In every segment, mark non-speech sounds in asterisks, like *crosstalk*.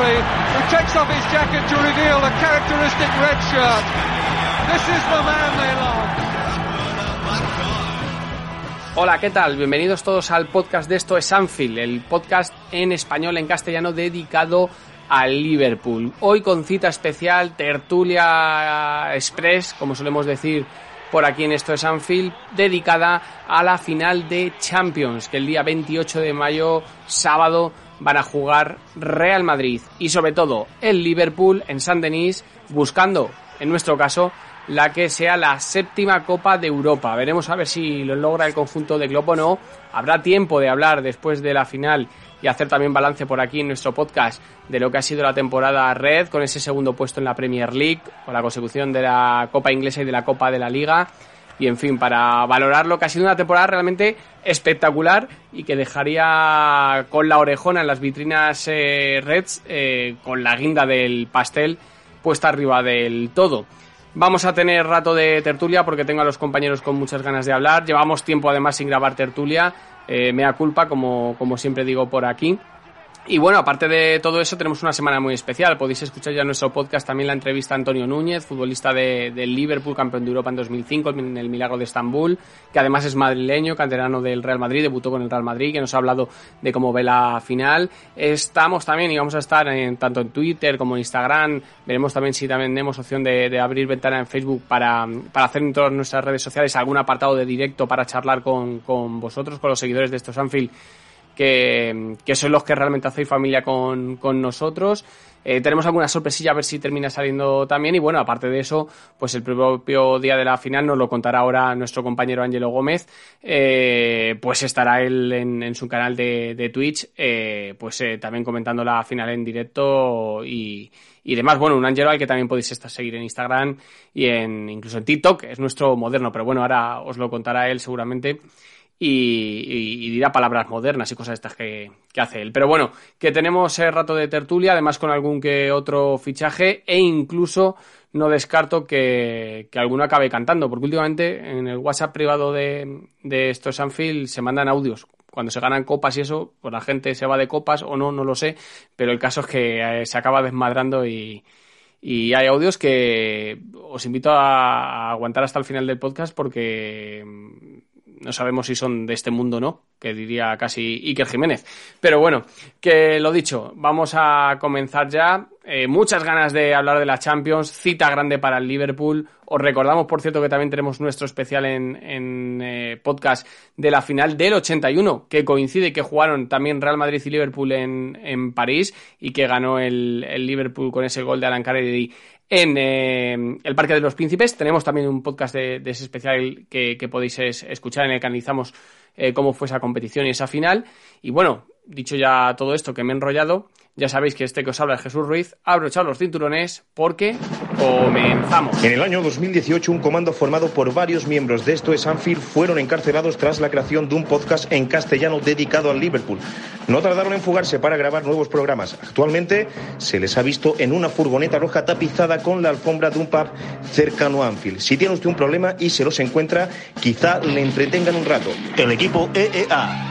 who takes off his jacket to reveal the characteristic red shirt. This is the man they love. Hola, ¿qué tal? Bienvenidos todos al podcast de Esto es Anfield, el podcast en español, en castellano, dedicado al Liverpool. Hoy con cita especial, tertulia express, como solemos decir por aquí en Esto es Anfield, dedicada a la final de Champions, que el día 28 de mayo, sábado, van a jugar Real Madrid y sobre todo el Liverpool en San Denis, buscando, en nuestro caso, la que sea la séptima Copa de Europa. Veremos a ver si lo logra el conjunto de Globo o no. Habrá tiempo de hablar después de la final y hacer también balance por aquí en nuestro podcast de lo que ha sido la temporada Red con ese segundo puesto en la Premier League, con la consecución de la Copa Inglesa y de la Copa de la Liga. Y en fin, para valorar lo que ha sido una temporada realmente espectacular y que dejaría con la orejona en las vitrinas eh, Reds, eh, con la guinda del pastel puesta arriba del todo. Vamos a tener rato de tertulia porque tengo a los compañeros con muchas ganas de hablar. Llevamos tiempo además sin grabar tertulia. Eh, mea culpa, como, como siempre digo por aquí. Y bueno, aparte de todo eso, tenemos una semana muy especial. Podéis escuchar ya en nuestro podcast también la entrevista a Antonio Núñez, futbolista de, del Liverpool, campeón de Europa en 2005, en el Milagro de Estambul, que además es madrileño, canterano del Real Madrid, debutó con el Real Madrid, que nos ha hablado de cómo ve la final. Estamos también y vamos a estar en, tanto en Twitter como en Instagram. Veremos también si también tenemos opción de, de abrir ventana en Facebook para, para hacer en todas nuestras redes sociales algún apartado de directo para charlar con, con vosotros, con los seguidores de estos Anfield que, que sois los que realmente hacéis familia con, con nosotros. Eh, tenemos alguna sorpresilla a ver si termina saliendo también. Y bueno, aparte de eso, pues el propio día de la final nos lo contará ahora nuestro compañero Ángelo Gómez. Eh, pues estará él en, en su canal de, de Twitch, eh, pues también comentando la final en directo y, y demás. Bueno, un Ángelo al que también podéis estar seguir en Instagram y en incluso en TikTok, es nuestro moderno, pero bueno, ahora os lo contará él seguramente y, y, dirá palabras modernas y cosas estas que, que, hace él. Pero bueno, que tenemos el rato de tertulia, además con algún que otro fichaje e incluso no descarto que, que alguno acabe cantando, porque últimamente en el WhatsApp privado de, de estos Anfield se mandan audios. Cuando se ganan copas y eso, pues la gente se va de copas o no, no lo sé, pero el caso es que se acaba desmadrando y, y hay audios que os invito a aguantar hasta el final del podcast porque no sabemos si son de este mundo o no, que diría casi Iker Jiménez. Pero bueno, que lo dicho, vamos a comenzar ya. Eh, muchas ganas de hablar de la Champions, cita grande para el Liverpool. Os recordamos, por cierto, que también tenemos nuestro especial en, en eh, podcast de la final del 81, que coincide que jugaron también Real Madrid y Liverpool en, en París y que ganó el, el, Liverpool con ese gol de Alan Kennedy en eh, el Parque de los Príncipes. Tenemos también un podcast de, ese especial que, podéis es, escuchar en el que analizamos eh, cómo fue esa competición y esa final. Y bueno, dicho ya todo esto que me he enrollado, ya sabéis que este que os habla es Jesús Ruiz. Abrochad los cinturones porque comenzamos. En el año 2018, un comando formado por varios miembros de Esto es Anfield fueron encarcelados tras la creación de un podcast en castellano dedicado al Liverpool. No tardaron en fugarse para grabar nuevos programas. Actualmente se les ha visto en una furgoneta roja tapizada con la alfombra de un pub cercano a Anfield. Si tiene usted un problema y se los encuentra, quizá le entretengan un rato. El equipo EEA.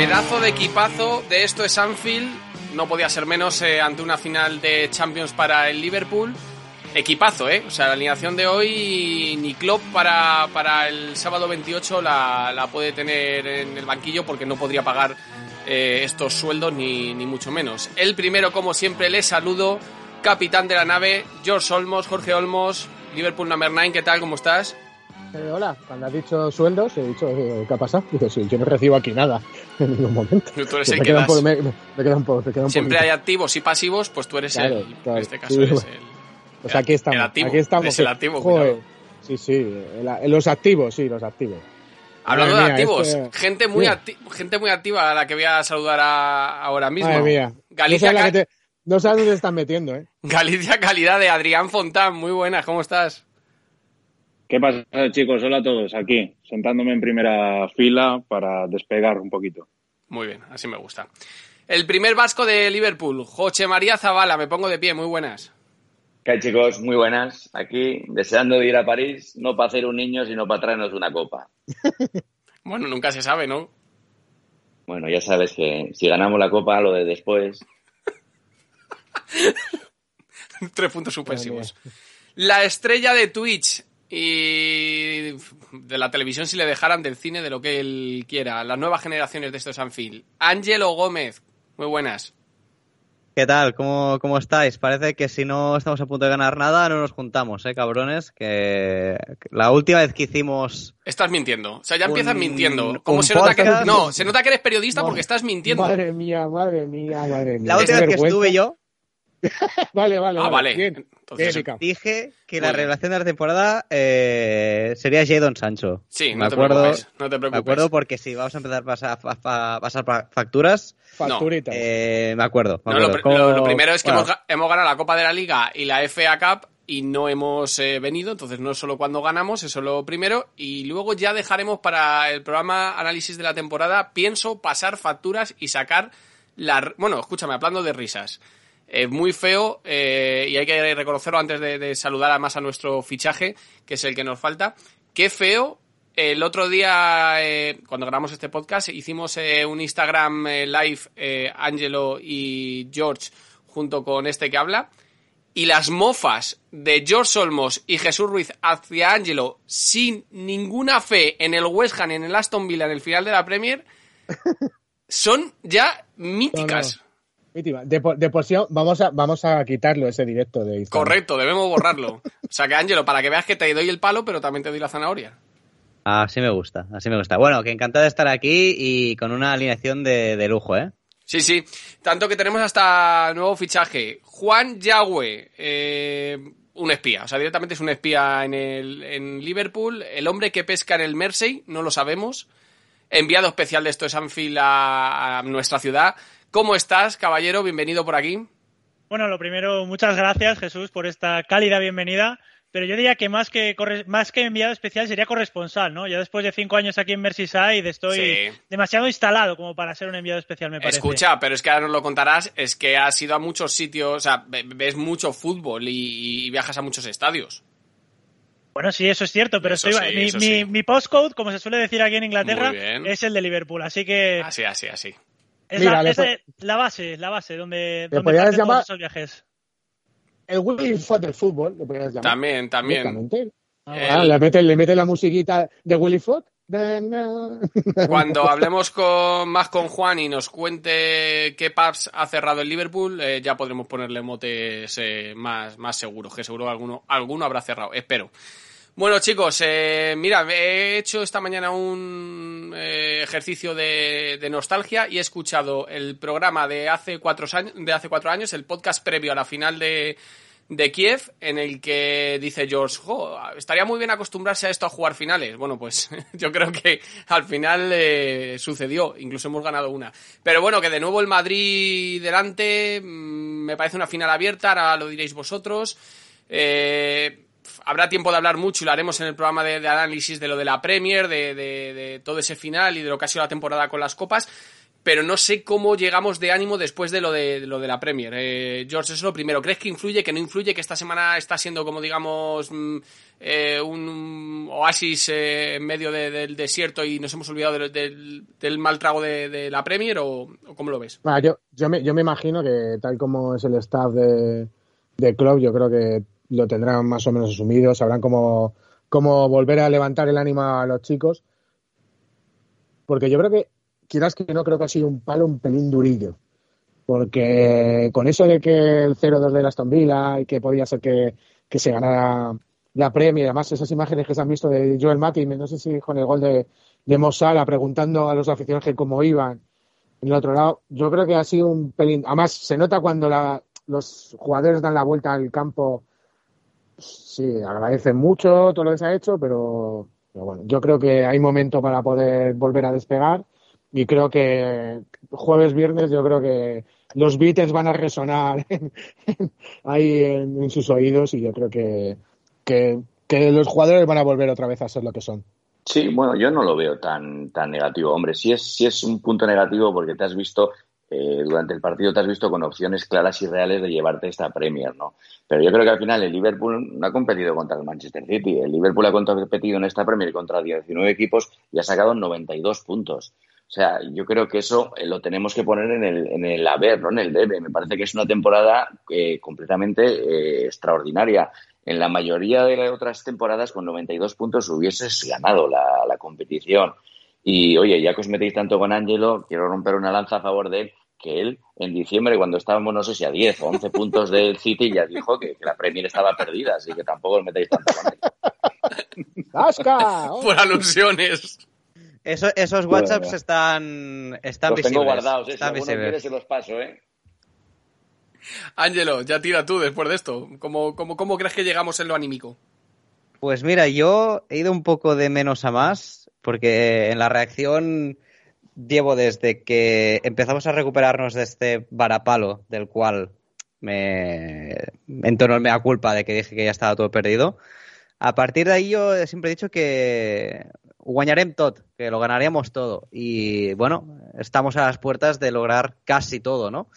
Pedazo de equipazo de esto es Anfield, no podía ser menos eh, ante una final de Champions para el Liverpool. Equipazo, ¿eh? O sea, la alineación de hoy ni Klopp para, para el sábado 28 la, la puede tener en el banquillo porque no podría pagar eh, estos sueldos ni, ni mucho menos. El primero, como siempre, le saludo, capitán de la nave, George Olmos, Jorge Olmos, Liverpool number 9, ¿qué tal? ¿Cómo estás? Eh, hola, cuando has dicho sueldos, he dicho, eh, ¿qué ha pasado? Digo, sí, yo no recibo aquí nada *laughs* en ningún momento. Tú eres el que das. me, me, queda un poco, me queda un Siempre hay activos y pasivos, pues tú eres Claro, el, claro. en este caso Sí, eres bueno. el, Pues aquí estamos, el activo, aquí estamos. eres el activo, joder, sí, sí, el- los activos, sí, los activos. Hablando Madre de mía, activos, este- gente muy acti- gente muy activa a la que voy a saludar a- ahora mismo. Madre mía. Galicia, no, sabes te- no sabes dónde están metiendo, ¿eh? Galicia calidad de Adrián Fontán, muy buenas, ¿cómo estás? ¿Qué pasa, chicos? Hola a todos, aquí, sentándome en primera fila para despegar un poquito. Muy bien, así me gusta. El primer vasco de Liverpool, José María Zavala, me pongo de pie, muy buenas. ¿Qué hay, chicos? Muy buenas. Aquí, deseando de ir a París, no para hacer un niño, sino para traernos una copa. *laughs* bueno, nunca se sabe, ¿no? Bueno, ya sabes que si ganamos la copa, lo de después. *laughs* Tres puntos suspensivos. La estrella de Twitch, y de la televisión si le dejaran del cine de lo que él quiera. Las nuevas generaciones de estos Anfield. Ángelo Gómez, muy buenas. ¿Qué tal? ¿Cómo, ¿Cómo estáis? Parece que si no estamos a punto de ganar nada, no nos juntamos, ¿eh, cabrones? Que la última vez que hicimos... Estás mintiendo. O sea, ya empiezas mintiendo. ¿Cómo se nota que... No, se nota que eres periodista porque estás mintiendo. Madre mía, madre mía, madre mía. La última vez que estuve yo, *laughs* vale, vale. Ah, vale. Bien. Entonces, dije que la revelación de la temporada eh, sería Jadon Sancho. Sí, me no, acuerdo, te preocupes, no te preocupes. Me acuerdo porque si vamos a empezar a pasar, a pasar facturas. Facturitas. Eh, me acuerdo. Me no, acuerdo. Lo, Como, lo, primero es que bueno. hemos, hemos, ganado la Copa de la Liga y la FA Cup y no hemos eh, venido, entonces no es solo cuando ganamos, eso es lo primero. Y luego ya dejaremos para el programa análisis de la temporada, pienso pasar facturas y sacar la... Bueno, escúchame, hablando de risas. Eh, muy feo eh, y hay que reconocerlo antes de, de saludar además a nuestro fichaje, que es el que nos falta. Qué feo. El otro día, eh, cuando grabamos este podcast, hicimos eh, un Instagram eh, live, Angelo y George, junto con este que habla. Y las mofas de George Olmos y Jesús Ruiz hacia Angelo, sin ninguna fe en el West Ham, en el Aston Villa, en el final de la Premier, *laughs* son ya míticas. No, no. De por, de por, sí, vamos a, vamos a quitarlo ese directo de Instagram. Correcto, debemos borrarlo. o sea que, Ángelo, para que veas que te doy el palo, pero también te doy la zanahoria. Así me gusta, así me gusta. Bueno, que encantado de estar aquí y con una alineación de, de lujo, ¿eh? Sí, sí. Tanto que tenemos hasta nuevo fichaje. Juan Yagüe, eh, un espía. O sea, directamente es un espía en, el, en Liverpool. El hombre que pesca en el Mersey, no lo sabemos. Enviado especial de esto es Anfield a, a nuestra ciudad. ¿Cómo estás, caballero? Bienvenido por aquí. Bueno, lo primero, muchas gracias, Jesús, por esta cálida bienvenida. Pero yo diría que más que, más que enviado especial sería corresponsal, ¿no? Ya después de cinco años aquí en Merseyside estoy sí. demasiado instalado como para ser un enviado especial, me parece. Escucha, pero es que ahora nos lo contarás, es que has ido a muchos sitios, o sea, ves mucho fútbol y, y viajas a muchos estadios. Bueno, sí, eso es cierto, pero estoy, sí, mi, eso mi, sí. mi, postcode, como se suele decir aquí en Inglaterra, es el de Liverpool, así que... Así, así, así. Es, Mira, la, es de, la, base, la base donde, ¿Le donde podrías llamar esos viajes. El Willy Fox del fútbol, le podrías llamar. También, también. Ah, el... le, mete, le mete la musiquita de Willy Fox. Cuando hablemos con, más con Juan y nos cuente qué pubs ha cerrado el Liverpool, eh, ya podremos ponerle motes eh, más, más seguros, que seguro alguno, alguno habrá cerrado, espero. Bueno, chicos, eh, mira, he hecho esta mañana un eh, ejercicio de, nostalgia y he escuchado el programa de hace, cuatro años, de hace cuatro años, el podcast previo a la final de, de Kiev, en el que dice George, estaría muy bien acostumbrarse a esto a jugar finales. Bueno, pues *laughs* yo creo que al final eh, sucedió, incluso hemos ganado una. Pero bueno, que de nuevo el Madrid delante, mmm, me parece una final abierta, ahora lo diréis vosotros. Eh, habrá tiempo de hablar mucho y lo haremos en el programa de, análisis de lo de la Premier, de, todo ese final y de lo que ha sido la temporada con las copas. Pero no sé cómo llegamos de ánimo después de lo de, lo de la Premier. Eh, George, eso es lo primero. ¿Crees que influye, que no influye, que esta semana está siendo como, digamos, mm, eh, un oasis eh, en medio del desierto y nos hemos olvidado del, mal trago de, la Premier? ¿O, cómo lo ves? Ah, yo, me, imagino que tal como es el staff de, de club, yo creo que lo tendrán más o menos asumido, sabrán cómo, cómo volver a levantar el ánimo a los chicos. Porque yo creo que, quieras que no, creo que ha sido un palo un pelín durillo. Porque con eso de que el 0-2 de Aston Villa y que podía ser que, que se ganara la premia, y además esas imágenes que se han visto de Joel Matip, no sé si con el gol de, de Mossala, preguntando a los aficionados cómo iban. En el otro lado, yo creo que ha sido un pelín. Además, se nota cuando la, los jugadores dan la vuelta al campo sí, agradecen mucho todo lo que se ha hecho, pero, bueno, yo creo que hay momento para poder volver a despegar y creo que jueves, viernes, yo creo que los Beatles van a resonar *laughs* ahí en, sus oídos y yo creo que, que que los jugadores van a volver otra vez a ser lo que son. Sí, bueno, yo no lo veo tan, tan negativo. Hombre, sí es, sí es un punto negativo porque te has visto, eh, durante el partido te has visto con opciones claras y reales de llevarte esta Premier, ¿no? Pero yo creo que al final el Liverpool no ha competido contra el Manchester City. El Liverpool ha competido en esta Premier contra 19 equipos y ha sacado 92 puntos. O sea, yo creo que eso eh, lo tenemos que poner en el, en el haber, ¿no? En el debe. Me parece que es una temporada eh, completamente eh, extraordinaria. En la mayoría de otras temporadas, con 92 puntos, hubieses ganado la, la competición. Y oye, ya que os metéis tanto con Ángelo, quiero romper una lanza a favor de él, que él en diciembre, cuando estábamos, no sé si a 10 o 11 puntos del City, ya dijo que, que la Premier estaba perdida, así que tampoco os metéis tanto con él. ¡Asca! Por alusiones. Eso, esos Bueno, WhatsApps ya. están, están Los visibles. tengo guardados, ¿eh? Si están visibles. quiere se los paso, ¿eh? Ángelo, ya tira tú después de esto. ¿Cómo, cómo, cómo crees que llegamos en lo anímico? Pues mira, yo he ido un poco de menos a más, porque en la reacción llevo desde que empezamos a recuperarnos de este varapalo, del cual me entonó el mea culpa de que dije que ya estaba todo perdido. A partir de ahí yo siempre he dicho que guañarem tot, que lo ganaríamos todo. Y bueno, estamos a las puertas de lograr casi todo, ¿no?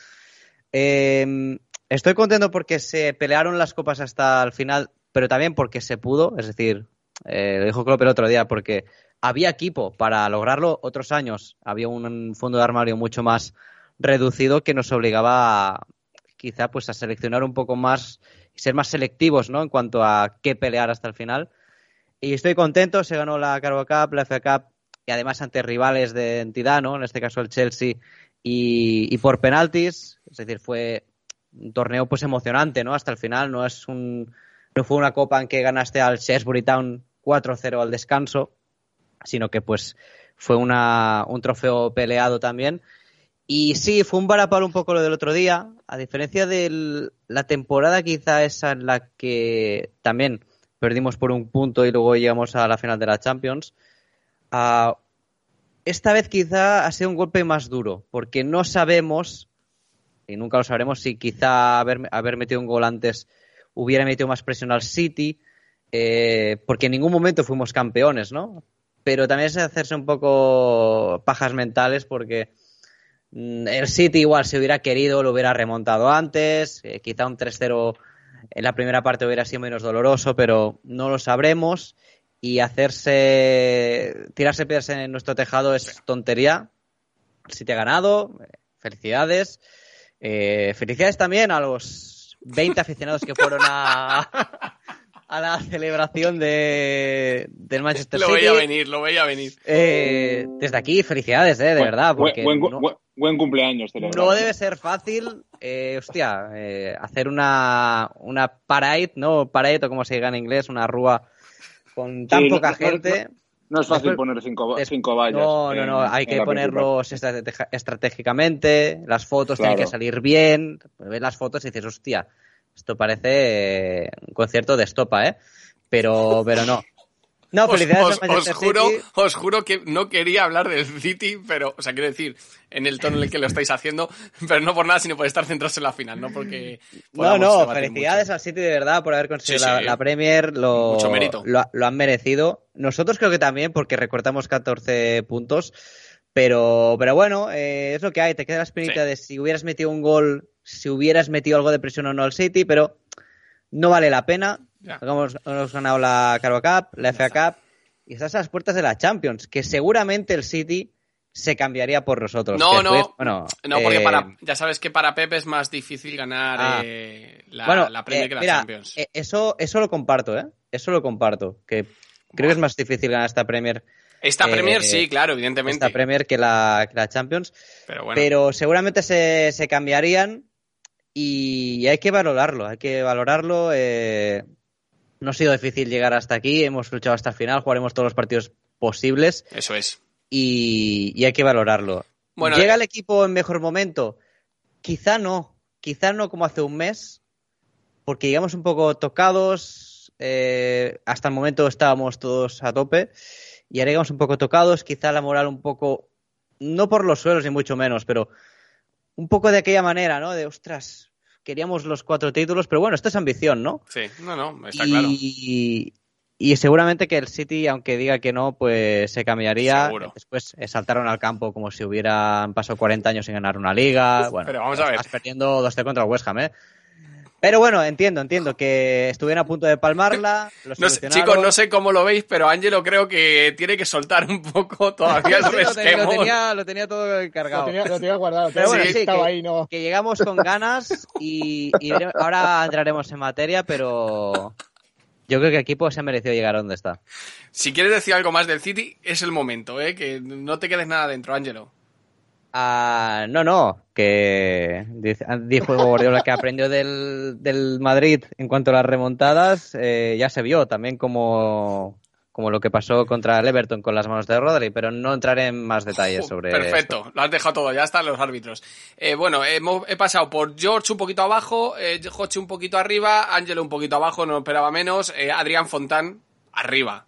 Eh, estoy contento porque se pelearon las copas hasta el final, pero también porque se pudo, es decir, eh, lo dijo Klopp el otro día, porque había equipo para lograrlo otros años, había un fondo de armario mucho más reducido que nos obligaba a, quizá pues a seleccionar un poco más y ser más selectivos, ¿no? En cuanto a qué pelear hasta el final. Y estoy contento, se ganó la Carabao Cup, la FA Cup y además ante rivales de entidad, ¿no? En este caso el Chelsea y, y por penaltis, es decir, fue un torneo pues emocionante, ¿no? Hasta el final, no es un no fue una copa en que ganaste al Shrewsbury Town 4-0 al descanso, sino que pues fue una, un trofeo peleado también. Y sí, fue un varapalo un poco lo del otro día, a diferencia de la temporada quizá esa en la que también perdimos por un punto y luego llegamos a la final de la Champions. ah, esta vez quizá ha sido un golpe más duro, porque no sabemos, y nunca lo sabremos, si quizá haber, haber metido un gol antes hubiera metido más presión al City, eh, porque en ningún momento fuimos campeones, ¿no? Pero también es hacerse un poco pajas mentales porque mm, el City igual si hubiera querido lo hubiera remontado antes, eh, quizá un 3-0 en la primera parte hubiera sido menos doloroso, pero no lo sabremos y hacerse tirarse piedras en nuestro tejado es tontería. El City ha ganado, felicidades. Eh, felicidades también a los 20 aficionados que fueron a, *laughs* a la celebración de, del Manchester Lo City. veía venir, lo veía venir. Eh, desde aquí, felicidades, eh, de Buen- verdad, buen- porque buen, no, buen- buen cumpleaños, celebrado. no debe ser fácil, eh, hostia, eh, hacer una, una parade, ¿no? Parade, o como se diga en inglés, una rúa con tan Sí, poca no- gente. No es fácil Después- poner cinco, cinco vallas. No, no, en- no, hay en que ponerlos estratégicamente, las fotos tienen que salir bien, ves las fotos y dices, hostia, esto parece eh, un concierto de estopa, ¿eh? Pero, pero no. No, Os, felicidades os- os juro, City. os juro que no quería hablar del City, pero, o sea, quiero decir, en el tono en el que lo estáis haciendo, *laughs* pero no por nada, sino por estar centrados en la final, no porque. No, no, felicidades mucho. al City de verdad por haber conseguido Sí, la, Premier, lo, Mucho mérito. Lo, lo han merecido. Nosotros creo que también, porque recortamos 14 puntos, pero, pero bueno, eh, es lo que hay, te queda la espinita Sí. de si hubieras metido un gol, si hubieras metido algo de presión o no al City, pero no vale la pena. Hemos, hemos ganado la Carabao Cup, la FA Cup, y estás a las puertas de la Champions, que seguramente el City se cambiaría por nosotros. No, no. bueno, No, porque eh, para, ya sabes que para Pep es más difícil ganar Ah. eh, la, bueno, la Premier eh, que la mira, Champions. eso, eso lo comparto, ¿eh? Eso lo comparto. Que creo que es más difícil ganar esta Premier, Esta Premier sí, claro, evidentemente. esta Premier que la, que la Champions. pero bueno, Pero seguramente se, se cambiarían y hay que valorarlo. Hay que valorarlo. eh, no ha sido difícil llegar hasta aquí. Hemos luchado hasta el final. Jugaremos todos los partidos posibles eso es. y, y hay que valorarlo. Bueno, ¿Llega eh, el equipo en mejor momento? Quizá no. Quizá no como hace un mes, porque llegamos un poco tocados. eh, hasta el momento estábamos todos a tope y ahora llegamos un poco tocados. Quizá la moral un poco, no por los suelos ni mucho menos, pero un poco de aquella manera, ¿no? De ostras, queríamos los cuatro títulos, pero bueno, esto es ambición, ¿no? Sí, no, no, está y, claro. Y seguramente que el City, aunque diga que no, pues se cambiaría. Seguro. Después eh, saltaron al campo como si hubieran pasado 40 años sin ganar una liga. Bueno, Pero vamos a ver. Estás perdiendo 2-0 contra el West Ham, ¿eh? Pero bueno, entiendo, entiendo que estuvieron a punto de palmarla. No sé, chicos, no sé cómo lo veis, pero Ángelo creo que tiene que soltar un poco todavía *laughs* el Sí, lo, tenía, lo resquemor. tenía- lo tenía todo encargado. Lo tenía, lo tenía guardado. Pero bueno, sí, sí, estaba que, ahí, ¿no? que llegamos con ganas y, ahora entraremos en materia, pero yo creo que el equipo se ha merecido llegar a donde está. Si quieres decir algo más del City, es el momento, ¿eh? Que no te quedes nada dentro, Ángelo. Ah, no, no, que dijo Guardiola que aprendió del, del Madrid en cuanto a las remontadas, eh, ya se vio también como, como lo que pasó contra el Everton con las manos de Rodri, pero no entraré en más detalles sobre Perfecto, esto. lo has dejado todo, ya están los árbitros. Eh, bueno, hemos- he pasado por George un poquito abajo, eh, un poquito arriba, Ángelo un poquito abajo, no esperaba menos, eh, Adrián Fontán arriba.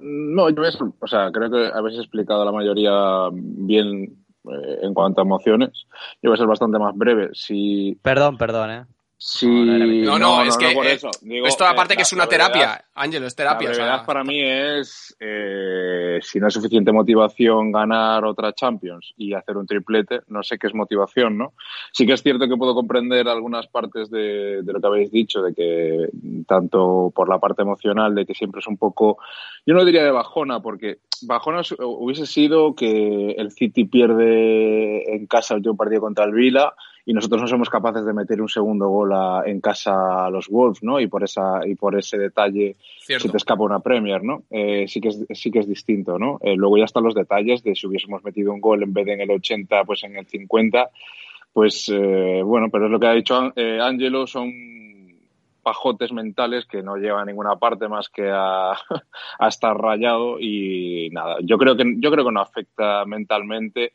No, yo es, o sea, creo que habéis explicado la mayoría bien eh, en cuanto a emociones. Yo voy a ser bastante más breve. Si, Perdón, perdón, eh. Si No, no es que por eh, eso. Digo, esto aparte eh, que la- es una brevedad- terapia, Ángelo, es terapia. La o sea, brevedad para mí es, eh, si no hay suficiente motivación, ganar otra Champions y hacer un triplete. No sé qué es motivación, ¿no? Sí que es cierto que puedo comprender algunas partes de, de lo que habéis dicho, de que tanto por la parte emocional, de que siempre es un poco, yo no diría de bajona, porque bajona es- hubiese sido que el City pierde en casa el último partido contra el Vila y nosotros no somos capaces de meter un segundo gol a- en casa a los Wolves, ¿no? Y por esa y por ese detalle cierto. se te escapa una Premier, ¿no? Eh, sí que es sí que es distinto, ¿no? Eh, luego ya están los detalles de si hubiésemos metido un gol en vez de en el 80, pues en el 50, pues eh, bueno, pero es lo que ha dicho eh, Ángelo, son pajotes mentales que no llevan a ninguna parte más que a, *laughs* a estar rayado y nada, yo creo que yo creo que no afecta mentalmente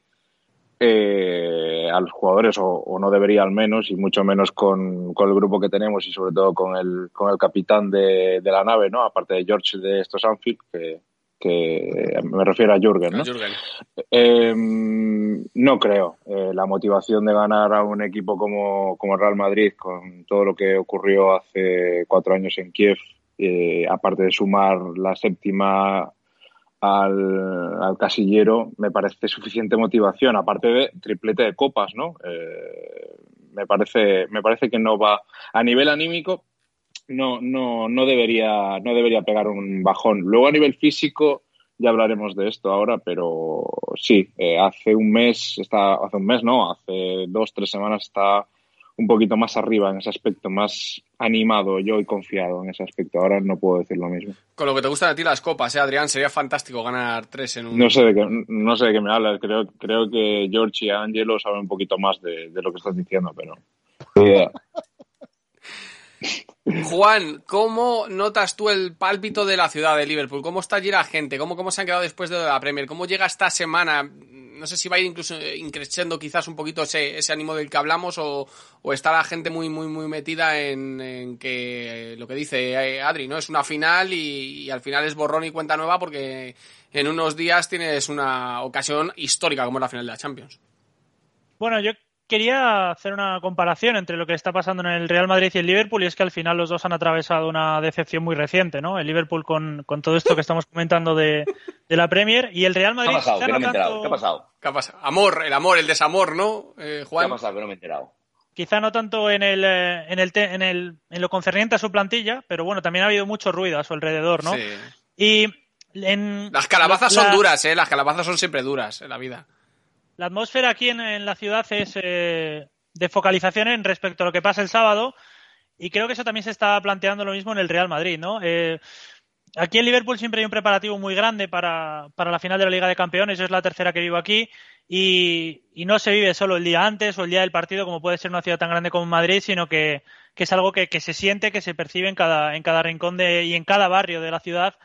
eh, a los jugadores o, o no debería al menos y mucho menos con, con el grupo que tenemos y sobre todo con el, con el capitán de, de la nave, ¿no? Aparte de George de estos Anfield, que, que me refiero a Jürgen, ¿no? Jürgen. Eh, no creo. Eh, la motivación de ganar a un equipo como, como Real Madrid, con todo lo que ocurrió hace cuatro años en Kiev, eh, aparte de sumar la séptima al, al casillero, me parece suficiente motivación, aparte de triplete de copas, ¿no? Eh, me parece, me parece que no va a nivel anímico, no, no, no debería, no debería pegar un bajón. Luego a nivel físico, ya hablaremos de esto ahora, pero sí, eh, hace un mes, está, hace un mes no, hace dos, tres semanas está un poquito más arriba en ese aspecto, más animado yo y confiado en ese aspecto. Ahora no puedo decir lo mismo. Con lo que te gustan a ti las copas, ¿eh, Adrián? Sería fantástico ganar tres en un... No sé de qué, no sé de qué me hablas. Creo, creo que George y Angelo saben un poquito más de, de lo que estás diciendo, pero. Juan, ¿cómo notas tú el pálpito de la ciudad de Liverpool? ¿Cómo está allí la gente? ¿Cómo, cómo se han quedado después de la Premier? ¿Cómo llega esta semana? No sé si va a ir incluso increciendo quizás un poquito ese, ese ánimo del que hablamos o, está la gente muy, muy, muy metida en, en que lo que dice eh, Adri, ¿no? Es una final y, y al final es borrón y cuenta nueva porque en unos días tienes una ocasión histórica como es la final de la Champions. Bueno, yo quería hacer una comparación entre lo que está pasando en el Real Madrid y el Liverpool y es que al final los dos han atravesado una decepción muy reciente, ¿no? El Liverpool con, con todo esto que estamos comentando de, de la Premier y el Real ¿Qué ha Madrid pasado? quizá Que no no me he enterado. tanto- ¿Qué ha pasado? ¿Qué ha pasado? Amor, el amor, el desamor, ¿no, eh, ¿Qué Juan? ha pasado? Que no me he enterado. quizá no tanto en el, eh, en el en el en lo concerniente a su plantilla, pero bueno, también ha habido mucho ruido a su alrededor, ¿no? Sí. Y en Las calabazas la- son duras, ¿eh? Las calabazas son siempre duras en la vida. La atmósfera aquí en, la ciudad es eh, de focalización en respecto a lo que pasa el sábado y creo que eso también se está planteando lo mismo en el Real Madrid, ¿no? Eh, aquí en Liverpool siempre hay un preparativo muy grande para, para la final de la Liga de Campeones, es la tercera que vivo aquí y, y no se vive solo el día antes o el día del partido como puede ser una ciudad tan grande como Madrid, sino que, que es algo que, que se siente, que se percibe en cada, en cada rincón de, y en cada barrio de la ciudad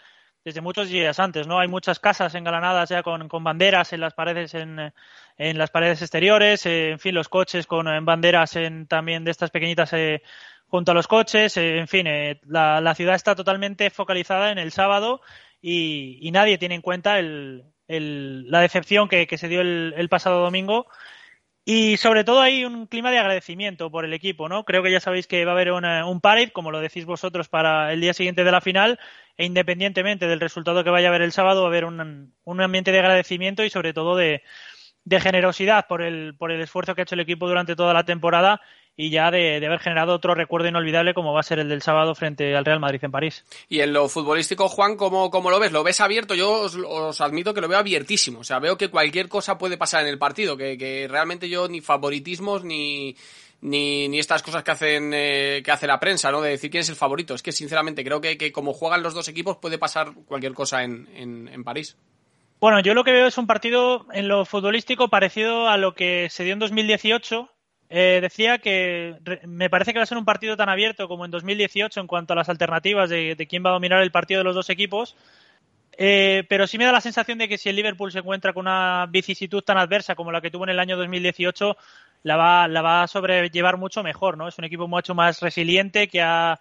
desde muchos días antes, ¿no? Hay muchas casas engalanadas ya con, banderas en las paredes en, en las paredes exteriores, eh, en fin, los coches con eh, banderas en, también de estas pequeñitas eh, junto a los coches, eh, en fin, eh, la, la ciudad está totalmente focalizada en el sábado y, y nadie tiene en cuenta el, el- la decepción que, que se dio el pasado domingo Y sobre todo hay un clima de agradecimiento por el equipo, ¿no? Creo que ya sabéis que va a haber un parade, como lo decís vosotros, para el día siguiente de la final, e independientemente del resultado que vaya a haber el sábado, va a haber un, un ambiente de agradecimiento y sobre todo de, de generosidad por el, por el esfuerzo que ha hecho el equipo durante toda la temporada y ya de, haber generado otro recuerdo inolvidable como va a ser el del sábado frente al Real Madrid en París. Y en lo futbolístico, Juan, ¿cómo, cómo lo ves? ¿Lo ves abierto? Yo os, admito que lo veo abiertísimo. O sea, veo que cualquier cosa puede pasar en el partido, que, realmente yo ni favoritismos ni, ni, estas cosas que hacen eh, que hace la prensa, ¿no? De decir quién es el favorito. Es que sinceramente creo que, que como juegan los dos equipos puede pasar cualquier cosa en, en París. Bueno, yo lo que veo es un partido en lo futbolístico parecido a lo que se dio en 2018 eh, decía que me parece que va a ser un partido tan abierto como en 2018 en cuanto a las alternativas de, quién va a dominar el partido de los dos equipos. Eh, pero sí me da la sensación de que si el Liverpool se encuentra con una vicisitud tan adversa como la que tuvo en el año 2018, la va, la va a sobrellevar mucho mejor, ¿no? Es un equipo mucho más resiliente que ha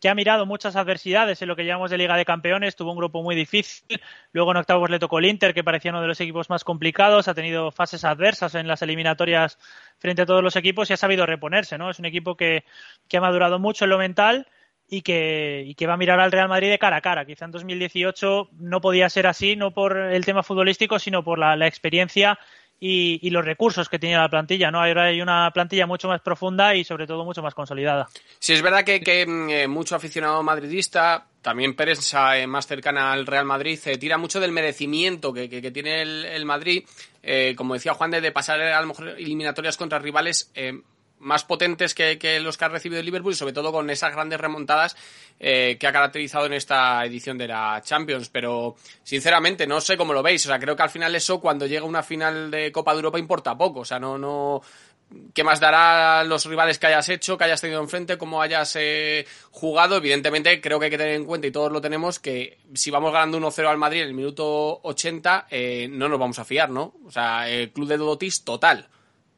que ha mirado muchas adversidades en lo que llamamos de Liga de Campeones, tuvo un grupo muy difícil, luego en octavos le tocó el Inter, que parecía uno de los equipos más complicados, ha tenido fases adversas en las eliminatorias frente a todos los equipos y ha sabido reponerse, ¿no? Es un equipo que, ha madurado mucho en lo mental y que, y que va a mirar al Real Madrid de cara a cara. Quizá en 2018 no podía ser así, no por el tema futbolístico, sino por la experiencia y, los recursos que tenía la plantilla, ¿no? Ahora hay una plantilla mucho más profunda y sobre todo mucho más consolidada. Sí, es verdad que, mm, eh, mucho aficionado madridista, también prensa eh, más cercana al Real Madrid, eh, tira mucho del merecimiento que, tiene el, Madrid, como decía Juan, de, de, pasar a lo mejor eliminatorias contra rivales más potentes que, los que ha recibido el Liverpool y sobre todo con esas grandes remontadas eh, que ha caracterizado en esta edición de la Champions. Pero sinceramente no sé cómo lo veis. O sea, creo que al final eso cuando llega una final de Copa de Europa importa poco. O sea, no, no, ¿Qué más dará los rivales que hayas hecho, que hayas tenido enfrente, cómo hayas eh, jugado? Evidentemente, creo que hay que tener en cuenta, y todos lo tenemos, que si vamos ganando 1-0 al Madrid en el minuto 80, eh, no nos vamos a fiar, ¿no? O sea, el club de Dodotis total.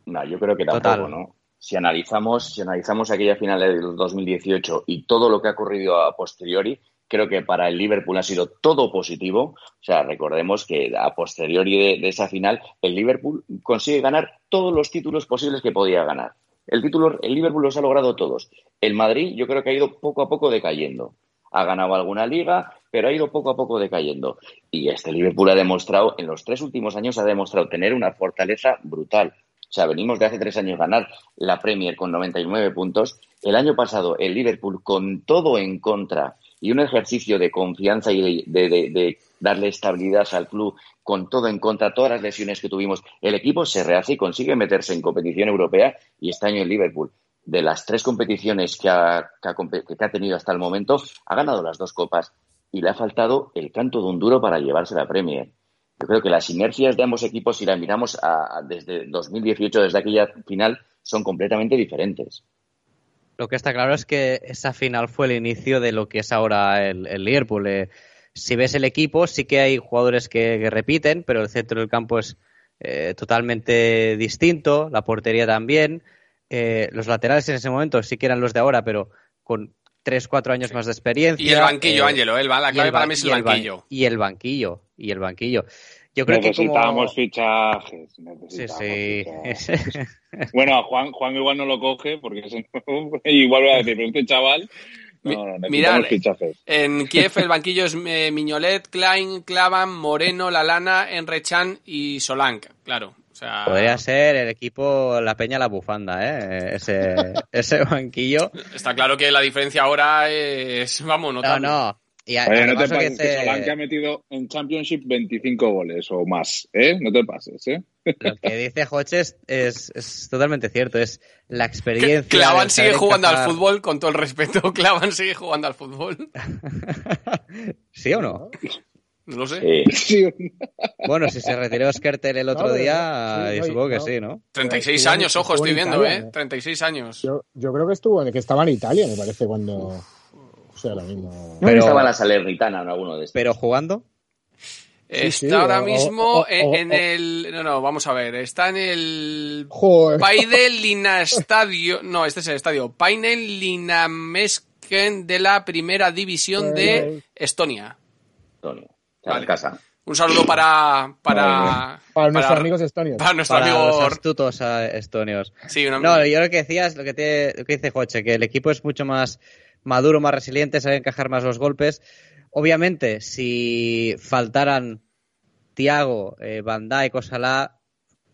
No, yo creo que tampoco, ¿no? Si analizamos, si analizamos aquella final del 2018 y todo lo que ha ocurrido a posteriori, creo que para el Liverpool ha sido todo positivo. O sea, recordemos que a posteriori de, esa final, el Liverpool consigue ganar todos los títulos posibles que podía ganar. El título, el Liverpool los ha logrado todos. El Madrid, yo creo que ha ido poco a poco decayendo. Ha ganado alguna liga, pero ha ido poco a poco decayendo. Y este Liverpool ha demostrado, en los tres últimos años, ha demostrado tener una fortaleza brutal. O sea, venimos de hace tres años ganar la Premier con 99 puntos. El año pasado el Liverpool con todo en contra y un ejercicio de confianza y de, darle estabilidad al club con todo en contra, todas las lesiones que tuvimos, el equipo se rehace y consigue meterse en competición europea y este año el Liverpool, de las tres competiciones que ha, que ha tenido hasta el momento, ha ganado las dos copas y le ha faltado el canto de un duro para llevarse la Premier. Yo creo que las inercias de ambos equipos, si la miramos desde 2018, desde aquella final, son completamente diferentes. Lo que está claro es que esa final fue el inicio de lo que es ahora el, Liverpool. Eh, si ves el equipo, sí que hay jugadores que, repiten, pero el centro del campo es eh, totalmente distinto, la portería también. Eh, los laterales en ese momento sí que eran los de ahora, pero con tres, cuatro años más de experiencia. Y el banquillo, Ángelo, la clave para mí es el, banquillo. y el banquillo, y el banquillo. Yo creo que fichajes. sí, sí. *laughs* bueno, a Juan, Juan igual no lo coge porque *laughs* igual va a decir, pero este chaval. No, no, Mirad, fichajes. en *laughs* Kiev el banquillo es eh, Miñolet, Klein, Clavan, Moreno, Lalana, Enrechan y Solanka, claro. Podría ser el equipo La Peña La Bufanda, ¿eh? Ese, ese banquillo. Está claro que la diferencia ahora es, vamos, notable. No, no. Y no te pases, que, ha metido en Championship 25 goles o más, ¿eh? No te pases, ¿eh? Lo que dice Hodges es, es, totalmente cierto, es la experiencia... *laughs* Clavan sigue jugando al fútbol, con todo el respeto, Clavan sigue jugando al fútbol. ¿Sí o no? No lo sé. Bueno, si se retiró Skertel el otro día, supongo que sí, ¿no? 36 años, ojo, estoy viendo, ¿eh? 36 años. Yo, yo, creo que estuvo, que estaba en Italia, me parece, cuando... O sea, lo mismo... Pero estaba la Salernitana en alguno de estos. ¿Pero jugando? Está ahora mismo en, el. No, no, vamos a ver. Está en el. Paidel Lina Estadio. No, este es el estadio. Painel Linamesken de la primera división de Estonia. Estonia. casa. Un saludo para. Para, para nuestros amigos estonios. Para nuestros Para amigos. los astutos eh, estonios. Sí, una- No, yo lo que decía es lo que, te- lo que dice Joche, que el equipo es mucho más maduro, más resiliente, sabe encajar más los golpes. Obviamente, si faltaran Tiago, eh, Van Dijk o Salah,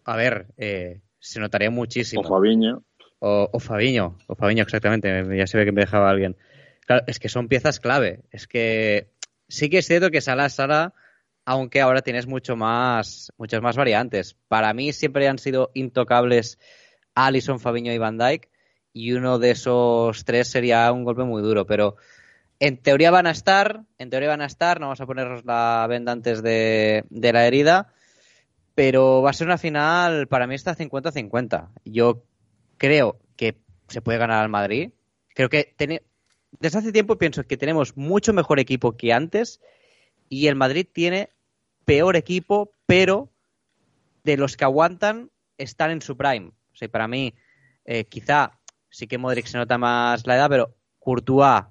a ver, eh, se notaría muchísimo. O Fabiño. O, o Fabiño, o Fabiño, exactamente, ya se ve que me dejaba alguien. Claro, es que son piezas clave. Es que sí que es cierto que Salah Salah, aunque ahora tienes mucho más, muchas más variantes. Para mí siempre han sido intocables Allison, Fabiño y Van Dijk, y uno de esos tres sería un golpe muy duro, pero en teoría van a estar, en teoría van a estar, no vamos a ponernos la venda antes de, de la herida, pero va a ser una final, para mí está 50-50. Yo creo que se puede ganar al Madrid. Creo que teni- desde hace tiempo pienso que tenemos mucho mejor equipo que antes y el Madrid tiene peor equipo, pero de los que aguantan están en su prime. O sea, para mí, eh, quizá sí que Modric se nota más la edad, pero Courtois,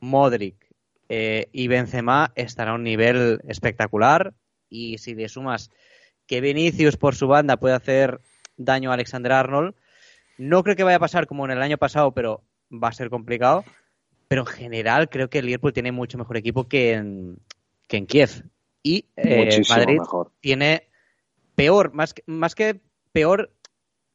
Modric eh, y Benzema están a un nivel espectacular y si le sumas que Vinicius por su banda puede hacer daño a Alexander Arnold, no creo que vaya a pasar como en el año pasado, pero va a ser complicado. Pero en general creo que el Liverpool tiene mucho mejor equipo que en, que en Kiev. Y eh, Madrid mejor. tiene peor, más que, más que peor,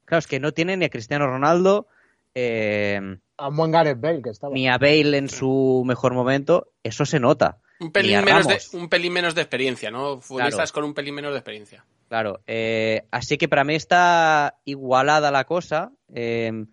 claro, es que no tiene ni a Cristiano Ronaldo, eh, A un buen Gareth Bale que estaba. ni a Bale en su mejor momento. Eso se nota. Un pelín, menos de, un pelín menos de experiencia, ¿no? Futbolistas Claro. con un pelín menos de experiencia. Claro, eh, así que para mí está igualada la cosa, eh,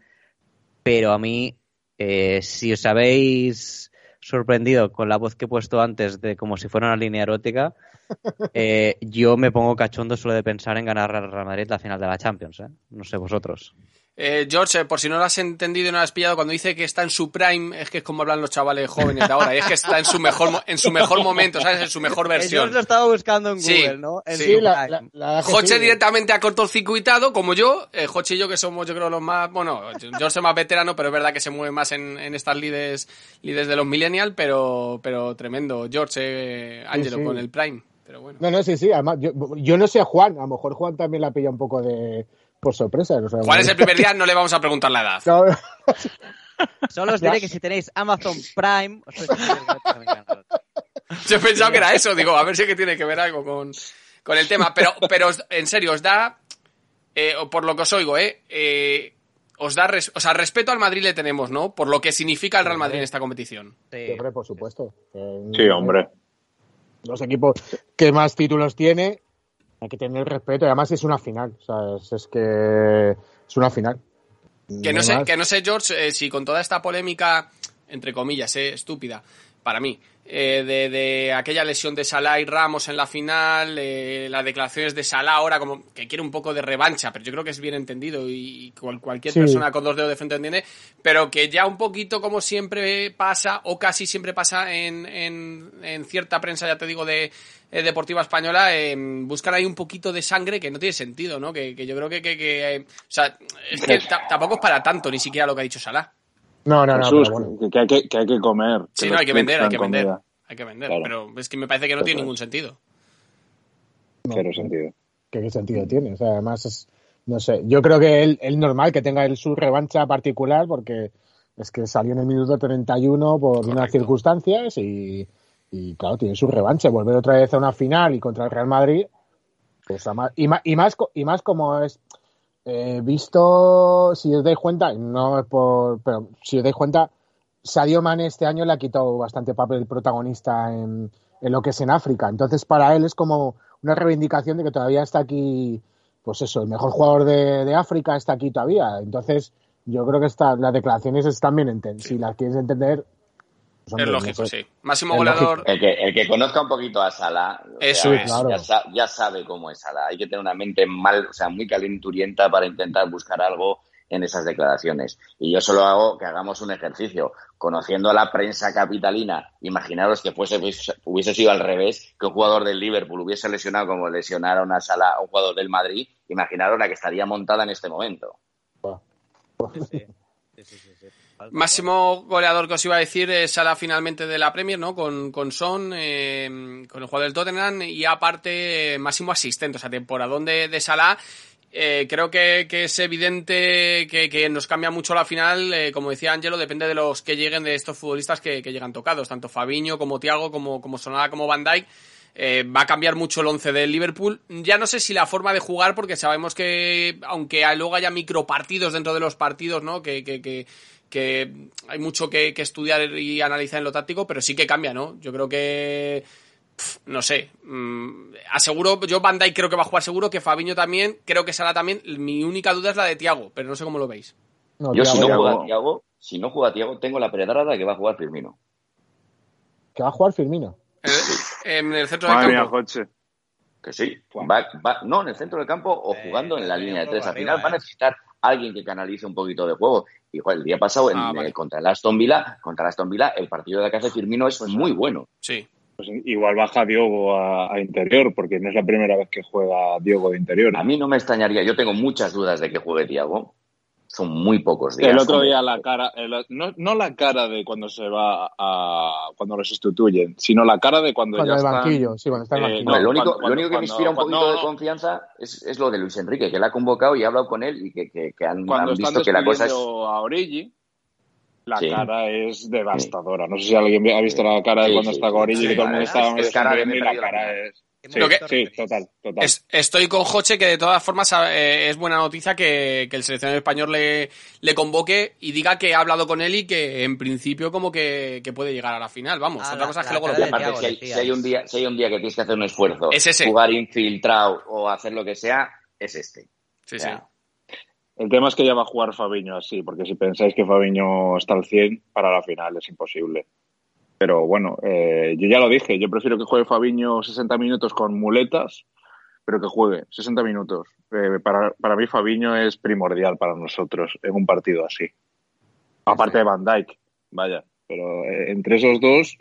pero a mí, eh, si os habéis sorprendido con la voz que he puesto antes de como si fuera una línea erótica, *laughs* eh, yo me pongo cachondo solo de pensar en ganar al Real Madrid la final de la Champions, ¿eh? No sé vosotros. Eh, George, eh, por si no lo has entendido y no lo has pillado, cuando dice que está en su prime, es que es como hablan los chavales jóvenes de ahora, y es que está en su mejor, mo- en su mejor momento, ¿sabes? En su mejor versión. Yo lo estaba buscando en Sí, Google, ¿no? En sí. la, la, la Joche directamente ha cortocircuitado, como yo. Eh, Joche y yo, que somos, yo creo, los más. Bueno, yo soy más veterano, pero es verdad que se mueve más en, en estas lides, lides de los Millennial, pero, pero tremendo. George, eh, Ángelo, sí. con el Prime. Pero bueno. No, no, sí, sí. Además, yo, yo no sé a Juan. A lo mejor Juan también la pilla un poco de por sorpresa. no sabemos. Juan es el primer día, no le vamos a *laughs* preguntar la edad. No, Solo os diré que si tenéis Amazon Prime, os. Yo he pensado que era eso, digo, a ver si es que tiene que ver algo con, con el tema. Pero, pero en serio, os da, eh, o por lo que os oigo, eh, eh, os da, res- o sea, respeto al Madrid le tenemos, ¿no? Por lo que significa el Real Madrid en esta competición. Sí. hombre, por supuesto. Eh, Sí, hombre. Los equipos que más títulos tiene, hay que tener respeto. Además es una final. O sea, es, que es una final. Que no sé, más. que no sé, George, eh, si con toda esta polémica, entre comillas, eh, estúpida, para mí, eh, de, de aquella lesión de Salah y Ramos en la final, eh, las declaraciones de Salah ahora como que quiere un poco de revancha, pero yo creo que es bien entendido y cual- cualquier Sí. persona con dos dedos de frente entiende, pero que ya un poquito como siempre pasa, o casi siempre pasa en, en, en cierta prensa, ya te digo, de eh, deportiva española, eh, buscan ahí un poquito de sangre que no tiene sentido, ¿no? Que, que yo creo que, que, que, eh, o sea, es que ta- tampoco es para tanto ni siquiera lo que ha dicho Salah. No, no, no. Jesús, bueno. que, que hay que, que hay que comer. Sí, que no, hay que vender, hay que vender. comida. Hay que vender, Claro. pero es que me parece que no tiene ningún es. sentido. Cero sentido. ¿Qué, qué sentido tiene? O sea, además, es, no sé, yo creo que él, él normal que tenga él su revancha particular porque es que salió en el minuto 31 por unas circunstancias y, y, claro, tiene su revancha. Volver otra vez a una final y contra el Real Madrid, pues más- y, más, y, más, y más como es eh, visto, si os dais cuenta, no es por, pero si os dais cuenta, Sadio Mane este año le ha quitado bastante papel protagonista en, en lo que es en África. Entonces, para él es como una reivindicación de que todavía está aquí, pues eso, el mejor jugador de, de África está aquí todavía. Entonces, yo creo que está, las declaraciones están bien entendidas. Si las quieres entender, es lógico, sí. Máximo goleador. El que, el que conozca un poquito a Salah, o Eso sea, es. Claro. ya, sa- ya sabe cómo es Salah. Hay que tener una mente mal, o sea, muy calenturienta para intentar buscar algo en esas declaraciones. Y yo solo hago que hagamos un ejercicio. Conociendo a la prensa capitalina, imaginaros que fuese, hubiese sido al revés, que un jugador del Liverpool hubiese lesionado como lesionaron a Salah a un jugador del Madrid, imaginaros la que estaría montada en este momento. Sí. Máximo goleador que os iba a decir es Salah finalmente de la Premier, ¿no? Con, con Son, eh, con el jugador del Tottenham y aparte máximo asistente, o sea, temporadón de, de Salah. Eh, creo que, es evidente que, nos cambia mucho la final. Eh, como decía Angelo, depende de los que lleguen de estos futbolistas que, llegan tocados, tanto Fabiño como Thiago, como, como Sonada, como Van Dijk. va a cambiar mucho el once del Liverpool. Ya no sé si la forma de jugar, porque sabemos que, aunque luego haya micropartidos dentro de los partidos, ¿no? Que, que, que hay mucho que, estudiar y analizar en lo táctico, pero sí que cambia, ¿no? Yo creo que no sé, mm, aseguro, yo Bandai creo que va a jugar seguro, que Fabiño también, creo que Sala también, mi única duda es la de Tiago, pero no sé cómo lo veis. yo si no juega Tiago, si no juega Tiago, tengo la pedrada de que va a jugar Firmino. ¿Que va a jugar Firmino? en el centro del campo. Que sí, no, en el centro del campo o jugando en la línea de tres. Al final va a necesitar alguien que canalice un poquito de juego. Y el día pasado ah, eh, contra el Aston Villa, contra el Aston Villa, el partido de casa de Firmino es muy bueno. Sí. Pues igual baja Diogo a, interior, porque no es la primera vez que juega Diogo de interior. A mí no me extrañaría, yo tengo muchas dudas de que juegue Diego son muy pocos días. El otro día la cara, no, la cara de cuando se va a cuando lo sustituyen, sino la cara de cuando, ya el banquillo, sí, cuando está el banquillo. lo único, lo único que me inspira un poquito de confianza es, es, lo de Luis Enrique, que la ha convocado y ha hablado con él y que, que, han, visto que la cosa es. a Origi, la cara es devastadora. No sé si alguien ha visto la cara de cuando está con Origi, que todo el mundo está es, cara de y la cara es. Sí, total, total. estoy con Joche que de todas formas eh, es buena noticia que, el seleccionador español le, le, convoque y diga que ha hablado con él y que en principio como que, puede llegar a la final. Vamos, otra cosa es que luego lo aparte, si hay, un día, si hay un día que tienes que hacer un esfuerzo, jugar infiltrado o hacer lo que sea, es este. Sí, sí. El tema es que ya va a jugar Fabiño así, porque si pensáis que Fabiño está al 100 para la final es imposible. Pero bueno, eh, yo ya lo dije, yo prefiero que juegue Fabiño 60 minutos con muletas, pero que juegue 60 minutos. Eh, para, para mí Fabiño es primordial para nosotros en un partido así. Aparte de Van Dijk, vaya. Pero eh, entre esos dos,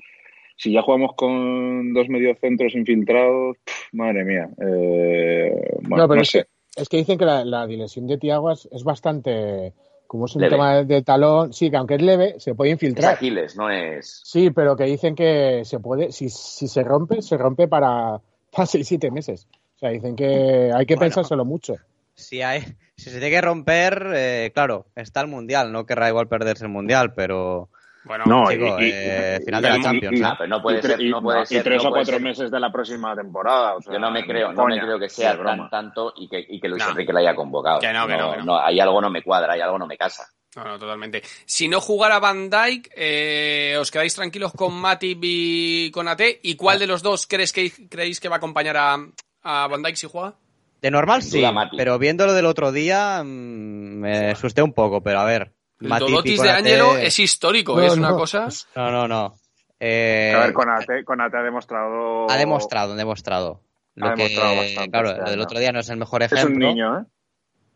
si ya jugamos con dos mediocentros infiltrados, madre mía. no, pero es, que, es, que, dicen que la, la dimensión de Tiago es bastante como es un tema de talón, sí, que aunque es leve, se puede infiltrar. Es Aquiles, no es. Sí, pero que dicen que se puede, si, si se rompe, se rompe para, para 6-7 meses. O sea, dicen que hay que pensárselo mucho. Si, hay, si se tiene que romper, eh, claro, está el mundial, no querrá igual perderse el mundial, pero bueno, no, eh, final de la Champions. No, pero no puede ser, no puede ser, y tres o cuatro meses de la próxima temporada. yo no me creo, no me creo que sea tan tanto y que, y que Luis Enrique la haya convocado. Que no, que no, no, hay algo no me cuadra, hay algo no me casa. No, no, totalmente. Si no jugara Van Dyke, eh, ¿os quedáis tranquilos con Matip y con AT? ¿Y cuál de los dos crees que, creéis que va a acompañar a, a Van Dyke si juega? De normal sí, pero viendo lo del otro día mm, me asusté un poco, pero a ver. El Dolotis de Ángelo es histórico, es una cosa. No, no, no. Eh, a ver, con AT, ha demostrado. Ha demostrado, ha demostrado. ha demostrado bastante. Claro, este el otro día no es el mejor ejemplo. Es un niño, ¿eh?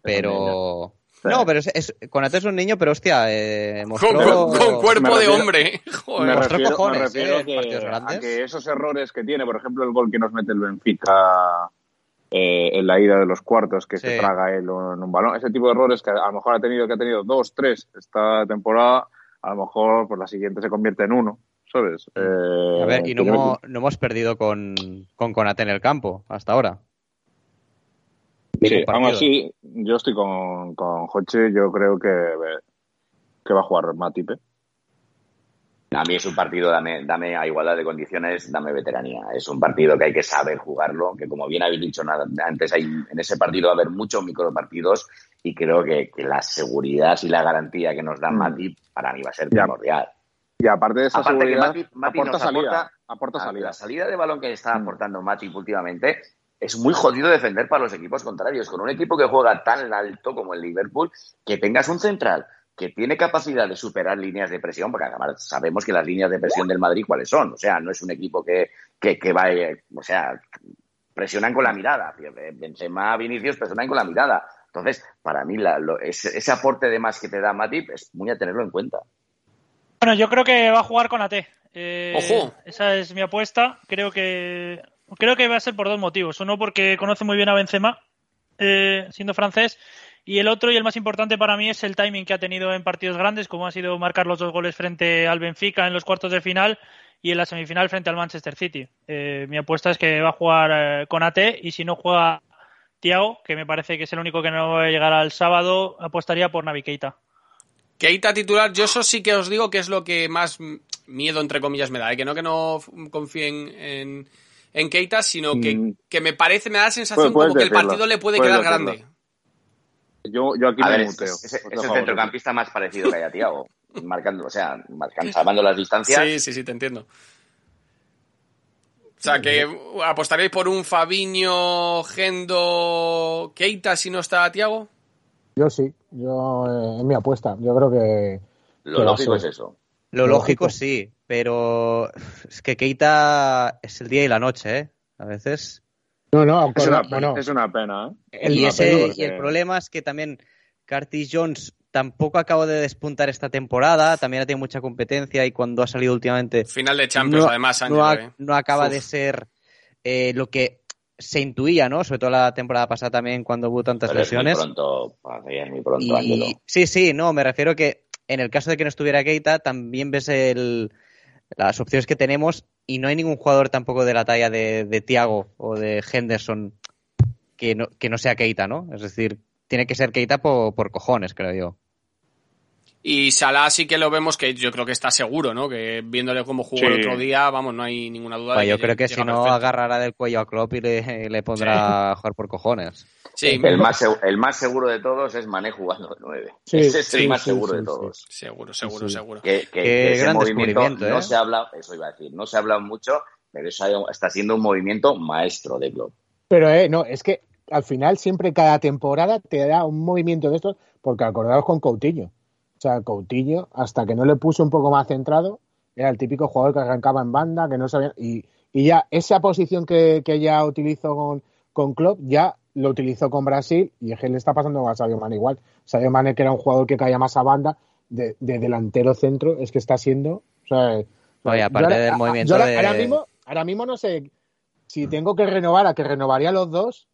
Pero. No, pero es, es, Conate es un niño, pero hostia, eh, mostró... con, cuerpo de hombre. Joder. Me refiero, cojones, me refiero eh, a que esos errores que tiene, por ejemplo, el gol que nos mete el Benfica eh, en la ida de los cuartos que se traga él en un balón. Ese tipo de errores que a lo mejor ha tenido, que ha tenido dos, tres esta temporada, a lo mejor por pues, la siguiente se convierte en uno, ¿sabes? Eh, a ver, y no hemos, no hemos, perdido con, con Conate en el campo hasta ahora. Sí, aún así, yo estoy con, con Joche, yo creo que, que va a jugar Matipe. A mí es un partido, dame, dame a igualdad de condiciones, dame veteranía. Es un partido que hay que saber jugarlo, que como bien habéis dicho antes, hay, en ese partido va a haber muchos micropartidos y creo que, la seguridad y la garantía que nos da mm. Matip para mí va a ser primordial. Y aparte de esa seguridad, que aporta, salida, aporta, salida. La salida de balón que está mm. aportando Matip últimamente es muy jodido defender para los equipos contrarios. Con un equipo que juega tan alto como el Liverpool, que tengas un central que tiene capacidad de superar líneas de presión, porque además sabemos que las líneas de presión del Madrid cuáles son. O sea, no es un equipo que, que, va, eh, o sea, presionan con la mirada. Benzema, Vinicius presionan con la mirada. Entonces, para mí, ese, aporte de más que te da Matip es muy a tenerlo en cuenta. Bueno, yo creo que va a jugar con AT. Eh, ¡Ojo! Esa es mi apuesta. Creo que creo que va a ser por dos motivos. Uno, porque conoce muy bien a Benzema, eh, siendo francés, Y el otro y el más importante para mí es el timing que ha tenido en partidos grandes, como ha sido marcar los dos goles frente al Benfica en los cuartos de final y en la semifinal frente al Manchester City. Eh, mi apuesta es que va a jugar eh, con AT y si no juega Tiago, que me parece que es el único que no va a llegar al sábado, apostaría por Navi Keita. Keita titular, yo eso sí que os digo que es lo que más miedo, entre comillas, me da. ¿eh? Que no que no confíen en, en Keita, sino que, mm. que, me parece, me da la sensación como que el partido le puede quedar grande. Yo, yo aquí me muteo. Es, es, el centrocampista más parecido que hay a Tiago. marcando, o sea, marcando, salvando las distancias. Sí, sí, sí, te entiendo. O sea, que apostaréis por un Fabiño, Gendo, Keita si no está Tiago. Yo sí, yo eh, es mi apuesta. Yo creo que. Lo lógico es eso. Lo lógico sí, pero es que Keita es el día y la noche, ¿eh? A veces. No, no, es una, es una pena. ¿eh? Y, ese, y el problema es que también Curtis Jones tampoco acaba de despuntar esta temporada, también ha tenido mucha competencia y cuando ha salido últimamente... Final de Champions, además, no, acaba de ser eh, lo que se intuía, ¿no? Sobre todo la temporada pasada también cuando hubo tantas lesiones. muy pronto, muy pronto, Sí, sí, no, me refiero que en el caso de que no estuviera Keita, también ves el, las opciones que tenemos y no hay ningún jugador tampoco de la talla de, de Thiago o de Henderson que no, que no sea Keita, ¿no? Es decir, tiene que ser Keita por, por cojones, creo yo. Y Salah sí que lo vemos que yo creo que está seguro, ¿no? Que viéndole cómo jugó el otro día, vamos, no hay ninguna duda. Pues yo creo que si no agarrará del cuello a Klopp y le, pondrá a jugar por cojones. Sí. El más, el más seguro de todos es Mané jugando de 9. Ese es el más seguro de todos. Seguro, seguro, seguro. Que, que, gran movimiento no ¿eh? se habla, eso iba a decir, no se habla mucho, pero eso está siendo un movimiento maestro de Klopp. Pero eh, no, es que al final siempre cada temporada te da un movimiento de estos, porque acordaros con Coutinho sea, Coutinho, hasta que no le puso un poco más centrado, era el típico jugador que arrancaba en banda, que no sabía. Y, ya esa posición que, ya utilizó con, con Klopp, ya lo utilizó con Brasil y es que le está pasando a Sadio Mane igual. Sadio Mane, que era un jugador que caía más a banda, de, delantero centro, es que está siendo. O sea, Oye, aparte del movimiento. de... ahora, mismo, ahora mismo no sé si tengo que renovar, a que renovaría los dos,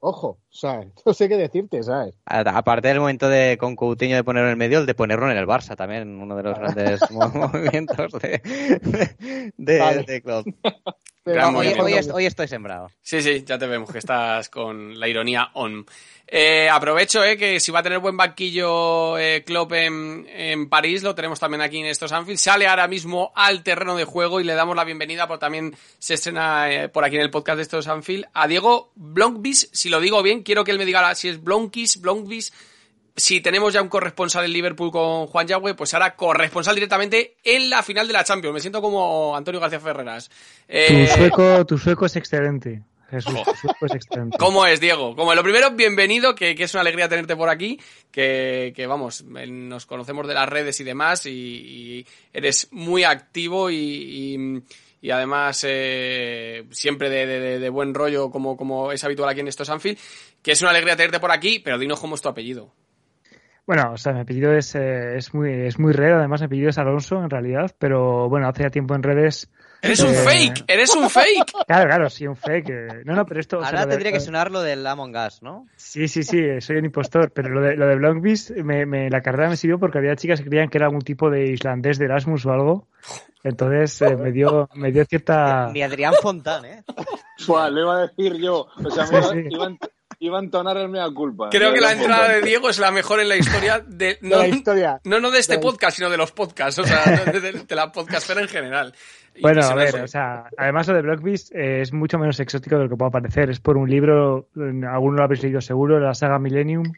Ojo, ¿sabes? *laughs* No sé qué decirte, ¿sabes? Aparte del momento de con Coutinho de ponerlo en el medio, el de ponerlo en el Barça también, uno de los grandes *laughs* movimientos de, de, *laughs* club. hoy, estoy sembrado. Sí, sí, ya te vemos que estás con la ironía on. Eh, aprovecho eh, que si va a tener buen banquillo eh, Klopp en, en, París, lo tenemos también aquí en estos Anfield. Sale ahora mismo al terreno de juego y le damos la bienvenida, porque también se estrena eh, por aquí en el podcast de estos Anfield, a Diego Blonkvis. Si lo digo bien, quiero que él me diga si es Blonkis, Blonkvis. Si tenemos ya un corresponsal en Liverpool con Juan Yagüe, pues ahora corresponsal directamente en la final de la Champions. Me siento como Antonio García Ferreras. Tu, sueco, tu sueco es excelente. Jesús, ¿Cómo es, Diego? Como lo primero, bienvenido, que, es una alegría tenerte por aquí, que, vamos, nos conocemos de las redes y demás, y, eres muy activo y, además eh, siempre de, buen rollo, como, como es habitual aquí en estos Anfield, que es una alegría tenerte por aquí, pero dinos cómo es tu apellido. Bueno, o sea, mi apellido es, eh, es, muy, es muy raro, además mi apellido es Alonso en realidad, pero bueno, hace ya tiempo en redes Eres un fake, eres un fake. *laughs* Claro, claro, sí, un fake. No, no, pero esto. Ahora tendría que sonar lo del Among Us, ¿no? Sí, sí, sí, soy un impostor. Pero lo de, lo de me, me, la carrera me sirvió porque había chicas que creían que era algún tipo de islandés de Erasmus o algo. Entonces eh, me, dio, me dio cierta. Ni Adrián Fontán, ¿eh? Le iba a decir yo. O sea, me Iba, a entonar el mea culpa. Creo que la entrada de Diego es la mejor en la historia de. No, la historia. No, no de este podcast, sino de los podcasts. O sea, *laughs* de, de la podcastera en general. Bueno, a ver, o sea, además lo de Blockbeast eh, es mucho menos exótico de lo que pueda parecer. Es por un libro, alguno lo habéis leído seguro, la saga Millennium.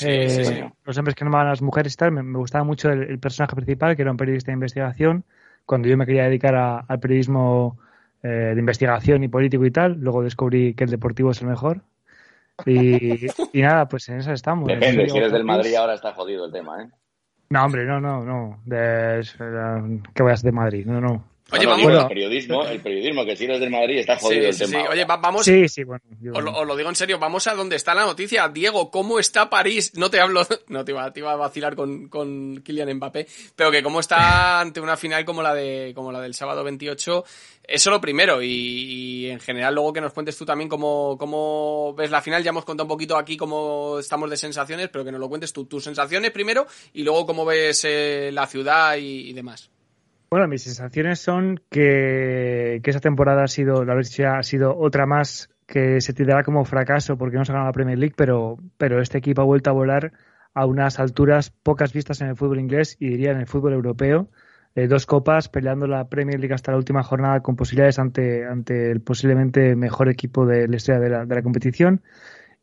Eh, los hombres que no a las mujeres y tal. Me, gustaba mucho el, personaje principal, que era un periodista de investigación. Cuando yo me quería dedicar al periodismo eh, de investigación y político y tal, luego descubrí que el deportivo es el mejor. Y, nada, pues en eso estamos. Depende, si eres del Madrid ahora está jodido el tema, ¿eh? No, hombre, no, no, no. De, ¿Qué voy a hacer de Madrid? No, no. Oye, vamos. el, periodismo, el periodismo, que si eres del Madrid está jodido el tema. Sí. Oye, vamos. Sí, sí, bueno. Os lo, digo en serio, vamos a donde está la noticia. Diego, ¿cómo está París? No te hablo, *laughs* no te iba, a vacilar con, con Kylian Mbappé, pero que cómo está *laughs* ante una final como la de como la del sábado 28. Eso lo primero, y, en general luego que nos cuentes tú también cómo, cómo ves la final. Ya hemos contado un poquito aquí cómo estamos de sensaciones, pero que nos lo cuentes tú, tus sensaciones primero y luego cómo ves eh, la ciudad y demás. Bueno, mis sensaciones son que, esa temporada ha sido, la versión ha sido otra más que se tendrá como fracaso porque no se ha ganado la Premier League, pero, pero este equipo ha vuelto a volar a unas alturas pocas vistas en el fútbol inglés y diría en el fútbol europeo. Eh, dos copas peleando la Premier League hasta la última jornada con posibilidades ante, ante el posiblemente mejor equipo de la historia de la, de la competición.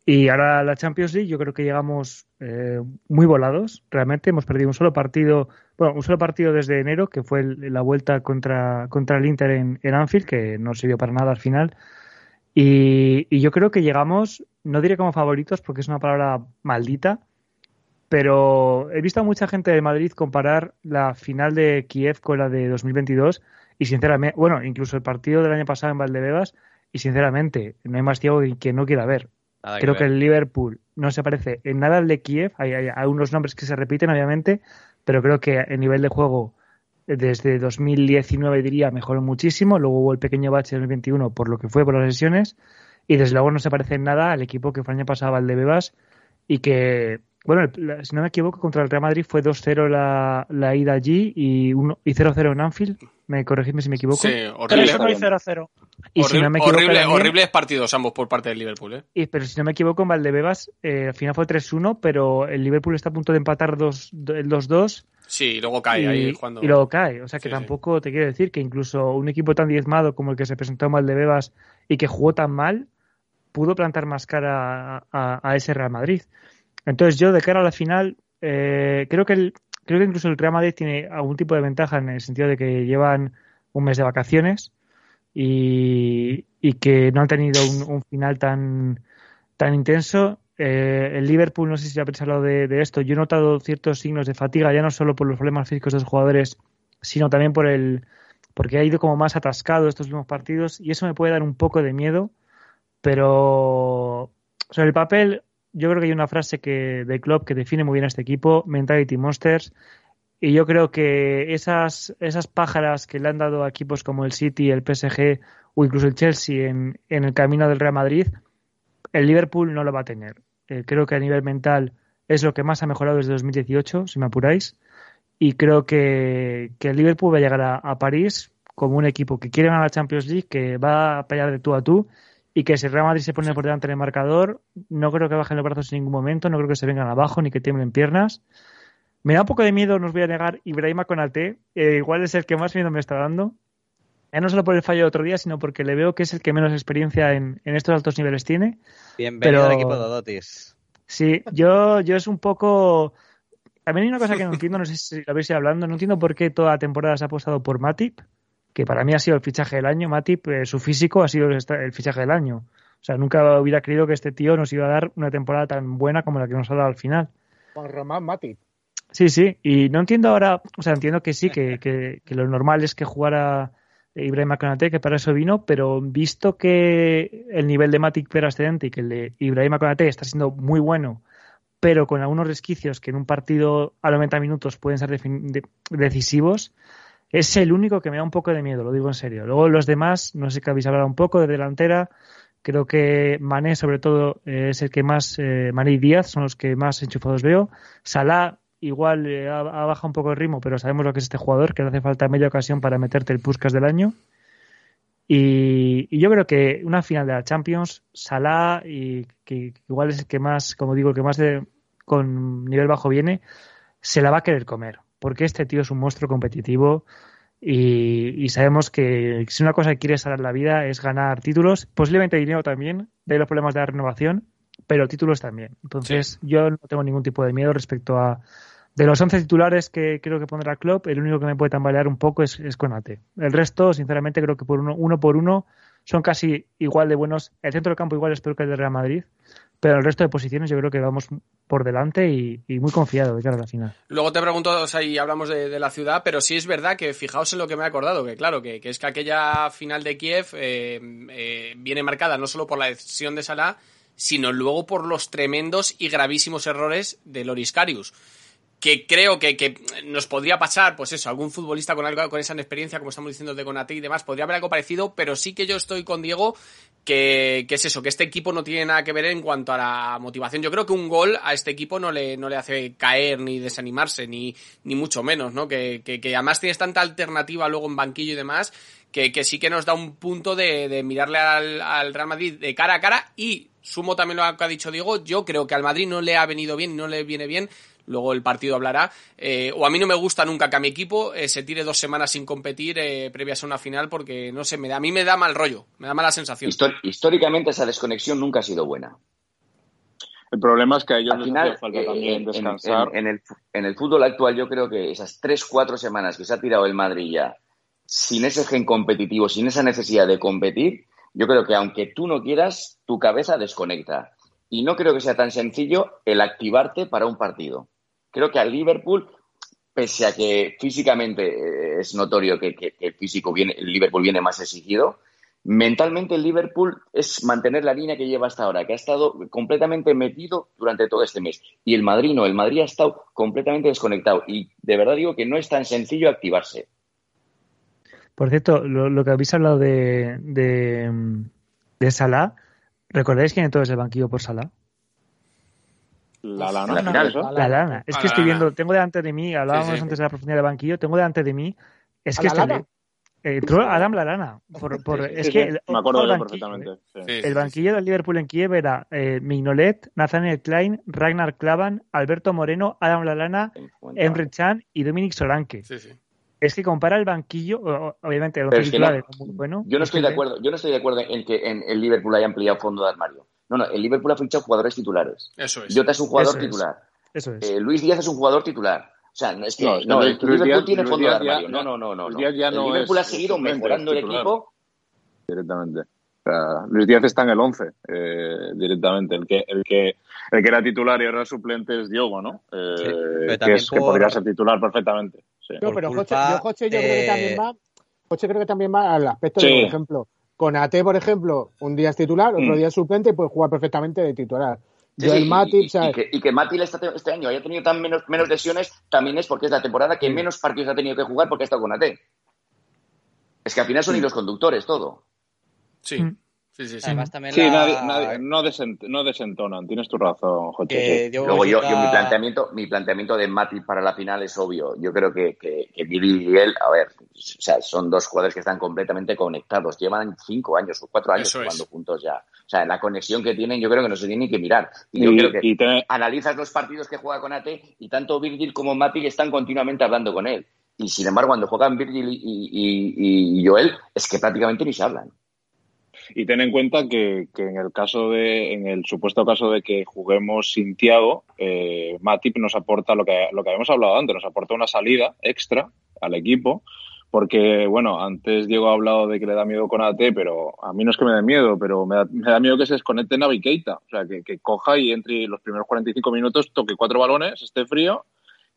Y ahora la Champions League, yo creo que llegamos eh, muy volados. Realmente hemos perdido un solo partido, bueno, un solo partido desde enero, que fue la vuelta contra, contra el Inter en, Anfield, que no sirvió para nada al final. Y, y, yo creo que llegamos, no diré como favoritos porque es una palabra maldita, pero he visto a mucha gente de Madrid comparar la final de Kiev con la de 2022 y sinceramente, bueno, incluso el partido del año pasado en Valdebebas y sinceramente no hay más ciego que no quiera ver. Creo que, el Liverpool no se parece en nada al de Kiev. Hay, hay, unos nombres que se repiten, obviamente, pero creo que el nivel de juego desde 2019 diría mejoró muchísimo. Luego hubo el pequeño bache en 2021 por lo que fue por las lesiones. Y desde luego no se parece en nada al equipo que fue el año pasado, al de Bebas, y que bueno, si no me equivoco, contra el Real Madrid fue 2-0 la, la, ida allí y, 0-0 en Anfield. Me corregidme si me equivoco. Sí, horrible. 0-0. Y si no me equivoco, horrible, horribles partidos ambos por parte del Liverpool. ¿eh? Y, pero si no me equivoco, en Valdebebas eh, al final fue 3-1, pero el Liverpool está a punto de empatar el 2-2. Sí, y luego cae ahí cuando... Y luego cae. O sea que tampoco te quiero decir que incluso un equipo tan diezmado como el que se presentó en Valdebebas y que jugó tan mal, pudo plantar más cara a, a ese Real Madrid. Entonces yo de cara a la final eh, creo que el, creo que incluso el Real Madrid tiene algún tipo de ventaja en el sentido de que llevan un mes de vacaciones y, que no han tenido un, final tan tan intenso. Eh, el Liverpool, no sé si habéis hablado de, de, esto, yo he notado ciertos signos de fatiga, ya no solo por los problemas físicos de los jugadores, sino también por el porque ha ido como más atascado estos últimos partidos y eso me puede dar un poco de miedo, pero sobre el papel yo creo que hay una frase que de Klopp que define muy bien a este equipo, Mentality Monsters, y yo creo que esas, esas pájaras que le han dado a equipos como el City, el PSG o incluso el Chelsea en, el camino del Real Madrid, el Liverpool no lo va a tener. Eh, creo que a nivel mental es lo que más ha mejorado desde 2018, si me apuráis, y creo que, el Liverpool va a llegar a, a París como un equipo que quiere ganar la Champions League, que va a pelear de tú a tú y que si el Real Madrid se pone por delante del marcador, no creo que bajen los brazos en ningún momento, no creo que se vengan abajo ni que tiemblen piernas. Me da un poco de miedo, no os voy a negar, Ibrahima Konate, eh, igual es el que más miedo me está dando. Ya no solo por el fallo de otro día, sino porque le veo que es el que menos experiencia en, estos altos niveles tiene. Bienvenido al equipo de Dotis. Sí, yo, yo es un poco... También hay una cosa que no *laughs* entiendo, no sé si lo habéis ido hablando, no entiendo por qué toda la temporada se ha apostado por Matip que para mí ha sido el fichaje del año. Matip, eh, su físico ha sido el, fichaje del año. O sea, nunca hubiera creído que este tío nos iba a dar una temporada tan buena como la que nos ha dado al final. Juan Román Matip. Sí, sí, y no entiendo ahora, o sea, entiendo que sí, que, que, lo normal es que jugara Ibrahim Konate, que para eso vino, pero visto que el nivel de Matip era ascendente y que el de Ibrahim está siendo muy bueno, pero con algunos resquicios que en un partido a 90 minutos pueden ser decisivos, es el único que me da un poco de miedo, lo digo en serio. Luego los demás, no sé qué habéis hablado un poco de delantera. Creo que Mané, sobre todo, eh, es el que más, eh, Mané y Díaz son los que más enchufados veo. Salah igual eh, ha, bajado un poco el ritmo, pero sabemos lo que es este jugador, que le hace falta media ocasión para meterte el Puskas del año. Y, yo creo que una final de la Champions, Salah, y que, igual es el que más, como digo, el que más de, con nivel bajo viene, se la va a querer comer porque este tío es un monstruo competitivo y, sabemos que si una cosa que quiere salir en la vida es ganar títulos, posiblemente dinero también, de los problemas de la renovación, pero títulos también. Entonces yo no tengo ningún tipo de miedo respecto a... De los 11 titulares que creo que pondrá Club, el único que me puede tambalear un poco es, es Conate. El resto, sinceramente, creo que por uno, uno por uno son casi igual de buenos. El centro del campo igual es peor que el de Real Madrid, pero el resto de posiciones yo creo que vamos por delante y, muy confiado de cara la final. Luego te pregunto, o sea, y hablamos de, la ciudad, pero sí es verdad que fijaos en lo que me he acordado, que claro, que, es que aquella final de Kiev eh, eh, viene marcada no solo por la decisión de Salah, sino luego por los tremendos y gravísimos errores de Loris Karius que creo que, nos podría pasar, pues eso, algún futbolista con algo con esa experiencia, como estamos diciendo de Conate y demás, podría haber algo parecido, pero sí que yo estoy con Diego que, es eso, que este equipo no tiene nada que ver en cuanto a la motivación. Yo creo que un gol a este equipo no le, no le hace caer ni desanimarse, ni, ni mucho menos, ¿no? Que, que, además tienes tanta alternativa luego en banquillo y demás, que, que sí que nos da un punto de, de mirarle al, al, Real Madrid de cara a cara y sumo también lo que ha dicho Diego, yo creo que al Madrid no le ha venido bien, no le viene bien luego el partido hablará. Eh, o a mí no me gusta nunca que a mi equipo eh, se tire dos semanas sin competir eh, previas a una final porque, no sé, me da, a mí me da mal rollo, me da mala sensación. históricamente esa desconexión nunca ha sido buena. El problema es que a ellos les hace falta también descansar. En, el, en el fútbol actual yo creo que esas tres, cuatro semanas que se ha tirado el Madrid ya, sin ese gen competitivo, sin esa necesidad de competir, yo creo que aunque tú no quieras, tu cabeza desconecta. Y no creo que sea tan sencillo el activarte para un partido creo que al Liverpool, pese a que físicamente eh, es notorio que, el físico viene, el Liverpool viene más exigido, mentalmente el Liverpool es mantener la línea que lleva hasta ahora, que ha estado completamente metido durante todo este mes. Y el Madrid no, el Madrid ha estado completamente desconectado. Y de verdad digo que no es tan sencillo activarse. Por cierto, lo, que habéis hablado de, de, de Salah, ¿recordáis quién todo ese banquillo por Salah? La lana. La, lana. Es que estoy viendo, tengo delante de mí, hablábamos antes de la profundidad del banquillo, tengo delante de mí, es que este, entró Adam Lalana. Por, por, es que me acuerdo de perfectamente. el banquillo del Liverpool en Kiev era eh, Mignolet, Nathaniel Klein, Ragnar Klavan, Alberto Moreno, Adam Lalana, Emre Chan y Dominic Solanke. Es que compara el banquillo, obviamente, el titular muy bueno. Yo no estoy de acuerdo, yo no estoy de acuerdo en que en el Liverpool haya ampliado fondo de armario. No, no, el Liverpool ha fichado jugadores titulares. Eso es. Jota es un jugador titular. Eso es. Eh, Luis Díaz es un jugador titular. O sea, no, es que no, el Liverpool tiene fondo de armario. no, no, no, no. el Liverpool ha seguido mejorando el equipo. Directamente. O sea, Luis Díaz está en el 11 eh, directamente. El que, el, que, el que era titular y ahora suplente es Diogo, ¿no? Eh, que, es, que podría ser titular perfectamente. No, pero Joche, yo, Joche, yo creo que también va. Joche creo que también va al aspecto de, por ejemplo, con AT, por ejemplo, un día es titular, otro mm. día es suplente y puede jugar perfectamente de titular. Sí, y, que, y que Matip este, este, año haya tenido tan menos, menos lesiones también es porque es la temporada que menos partidos ha tenido que jugar porque ha estado con AT. Es que al final son los conductores todo. Sí. Mm. Sí, sí, sí. no, desentonan, tienes tu razón, Joche. Luego yo, mi, planteamiento, mi planteamiento de Mati para la final es obvio. Yo creo que, que, Billy y él, a ver, o sea, son dos jugadores que están completamente conectados. Llevan cinco años o cuatro años jugando juntos ya. O sea, la conexión que tienen yo creo que no se tienen que mirar. Y yo creo que analizas los partidos que juega con Ate y tanto Virgil como Mati están continuamente hablando con él. Y sin embargo, cuando juegan Virgil y, y Joel, es que prácticamente ni se hablan. Y ten en cuenta que, en el caso de, en el supuesto caso de que juguemos sin Tiago, eh, Matip nos aporta lo que, lo que habíamos hablado antes, nos aporta una salida extra al equipo. Porque, bueno, antes Diego ha hablado de que le da miedo con AT, pero a mí no es que me dé miedo, pero me da, miedo que se desconecte Navi Keita. O sea, que, coja y entre los primeros 45 minutos toque cuatro balones, esté frío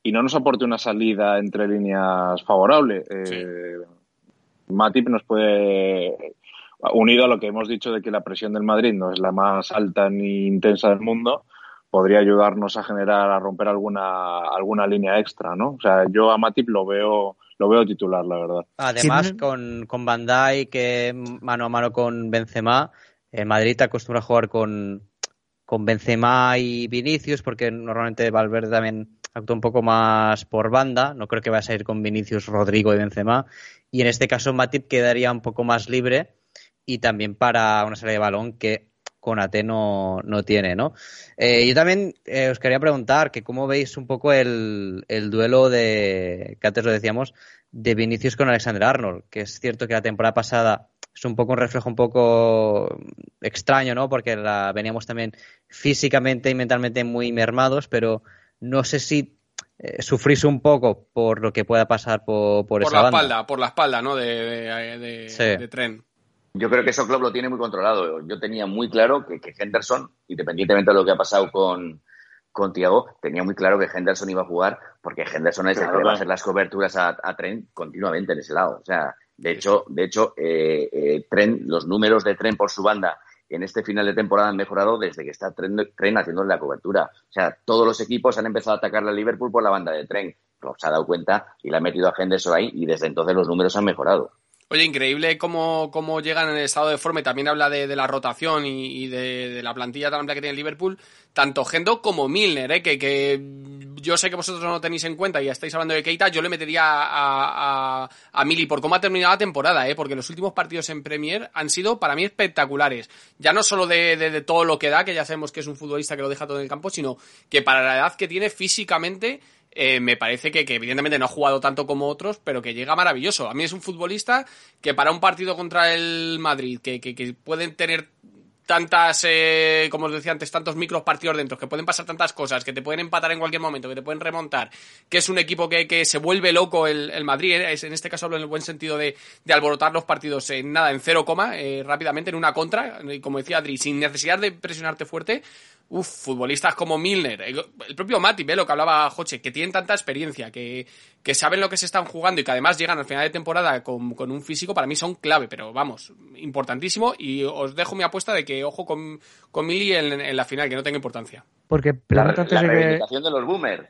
y no nos aporte una salida entre líneas favorable. Eh, Matip nos puede unido a lo que hemos dicho de que la presión del Madrid no es la más alta ni intensa del mundo, podría ayudarnos a generar, a romper alguna, alguna línea extra, ¿no? O sea, yo a Matip lo veo, lo veo titular, la verdad. Además, con, con Bandai, que mano a mano con Benzema, el Madrid acostumbra a jugar con, con Benzema y Vinicius, porque normalmente Valverde también actúa un poco más por banda, no creo que vaya a salir con Vinicius, Rodrigo y Benzema, y en este caso Matip quedaría un poco más libre y también para una salida de balón que Conate no, no tiene, ¿no? Eh, yo también eh, os quería preguntar que cómo veis un poco el, el duelo de, que antes lo decíamos, de Vinicius con Alexander Arnold, que es cierto que la temporada pasada es un poco un reflejo un poco extraño, ¿no? Porque la, veníamos también físicamente y mentalmente muy mermados, pero no sé si eh, sufrís un poco por lo que pueda pasar por, por, por esa la espalda, por la espalda, ¿no? De, de, de, de tren. Yo creo que eso Klopp lo tiene muy controlado. Yo tenía muy claro que, que Henderson, independientemente de lo que ha pasado con, con Tiago, tenía muy claro que Henderson iba a jugar porque Henderson es el que va a hacer las coberturas a, a, Trent continuamente en ese lado. O sea, de hecho, de hecho eh, eh, Trent, los números de Trent por su banda en este final de temporada han mejorado desde que está Trent, Trent haciendo la cobertura. O sea, todos los equipos han empezado a atacar a Liverpool por la banda de Trent. Klopp se ha dado cuenta y le ha metido a Henderson ahí y desde entonces los números han mejorado. Oye, increíble cómo, cómo llegan en el estado de forma también habla de, de la rotación y, y de, de, la plantilla tan amplia que tiene Liverpool, tanto Gendo como Milner, ¿eh? que, que yo sé que vosotros no tenéis en cuenta y estáis hablando de Keita, yo le metería a, a, a Mili por cómo ha terminado la temporada, ¿eh? porque los últimos partidos en Premier han sido para mí espectaculares. Ya no solo de, de todo lo que da, que ya sabemos que es un futbolista que lo deja todo en el campo, sino que para la edad que tiene físicamente eh, me parece que, evidentemente no ha jugado tanto como otros, pero que llega maravilloso. A mí es un futbolista que para un partido contra el Madrid, que, que, que pueden tener tantas, eh, como os decía antes, tantos micros partidos dentro, que pueden pasar tantas cosas, que te pueden empatar en cualquier momento, que te pueden remontar, que es un equipo que, que se vuelve loco el, el Madrid, eh, en este caso hablo en el buen sentido de, de alborotar los partidos en nada, en cero coma, eh, rápidamente, en una contra, como decía Adri, sin necesidad de presionarte fuerte, Uf, futbolistas como Milner, el, el propio Mati, ¿ve? lo que hablaba Joche, que tienen tanta experiencia, que, que, saben lo que se están jugando y que además llegan al final de temporada con, con, un físico, para mí son clave, pero vamos, importantísimo. Y os dejo mi apuesta de que ojo con, con Mili en, en la final, que no tenga importancia. Porque la, antes la de que... de los boomers.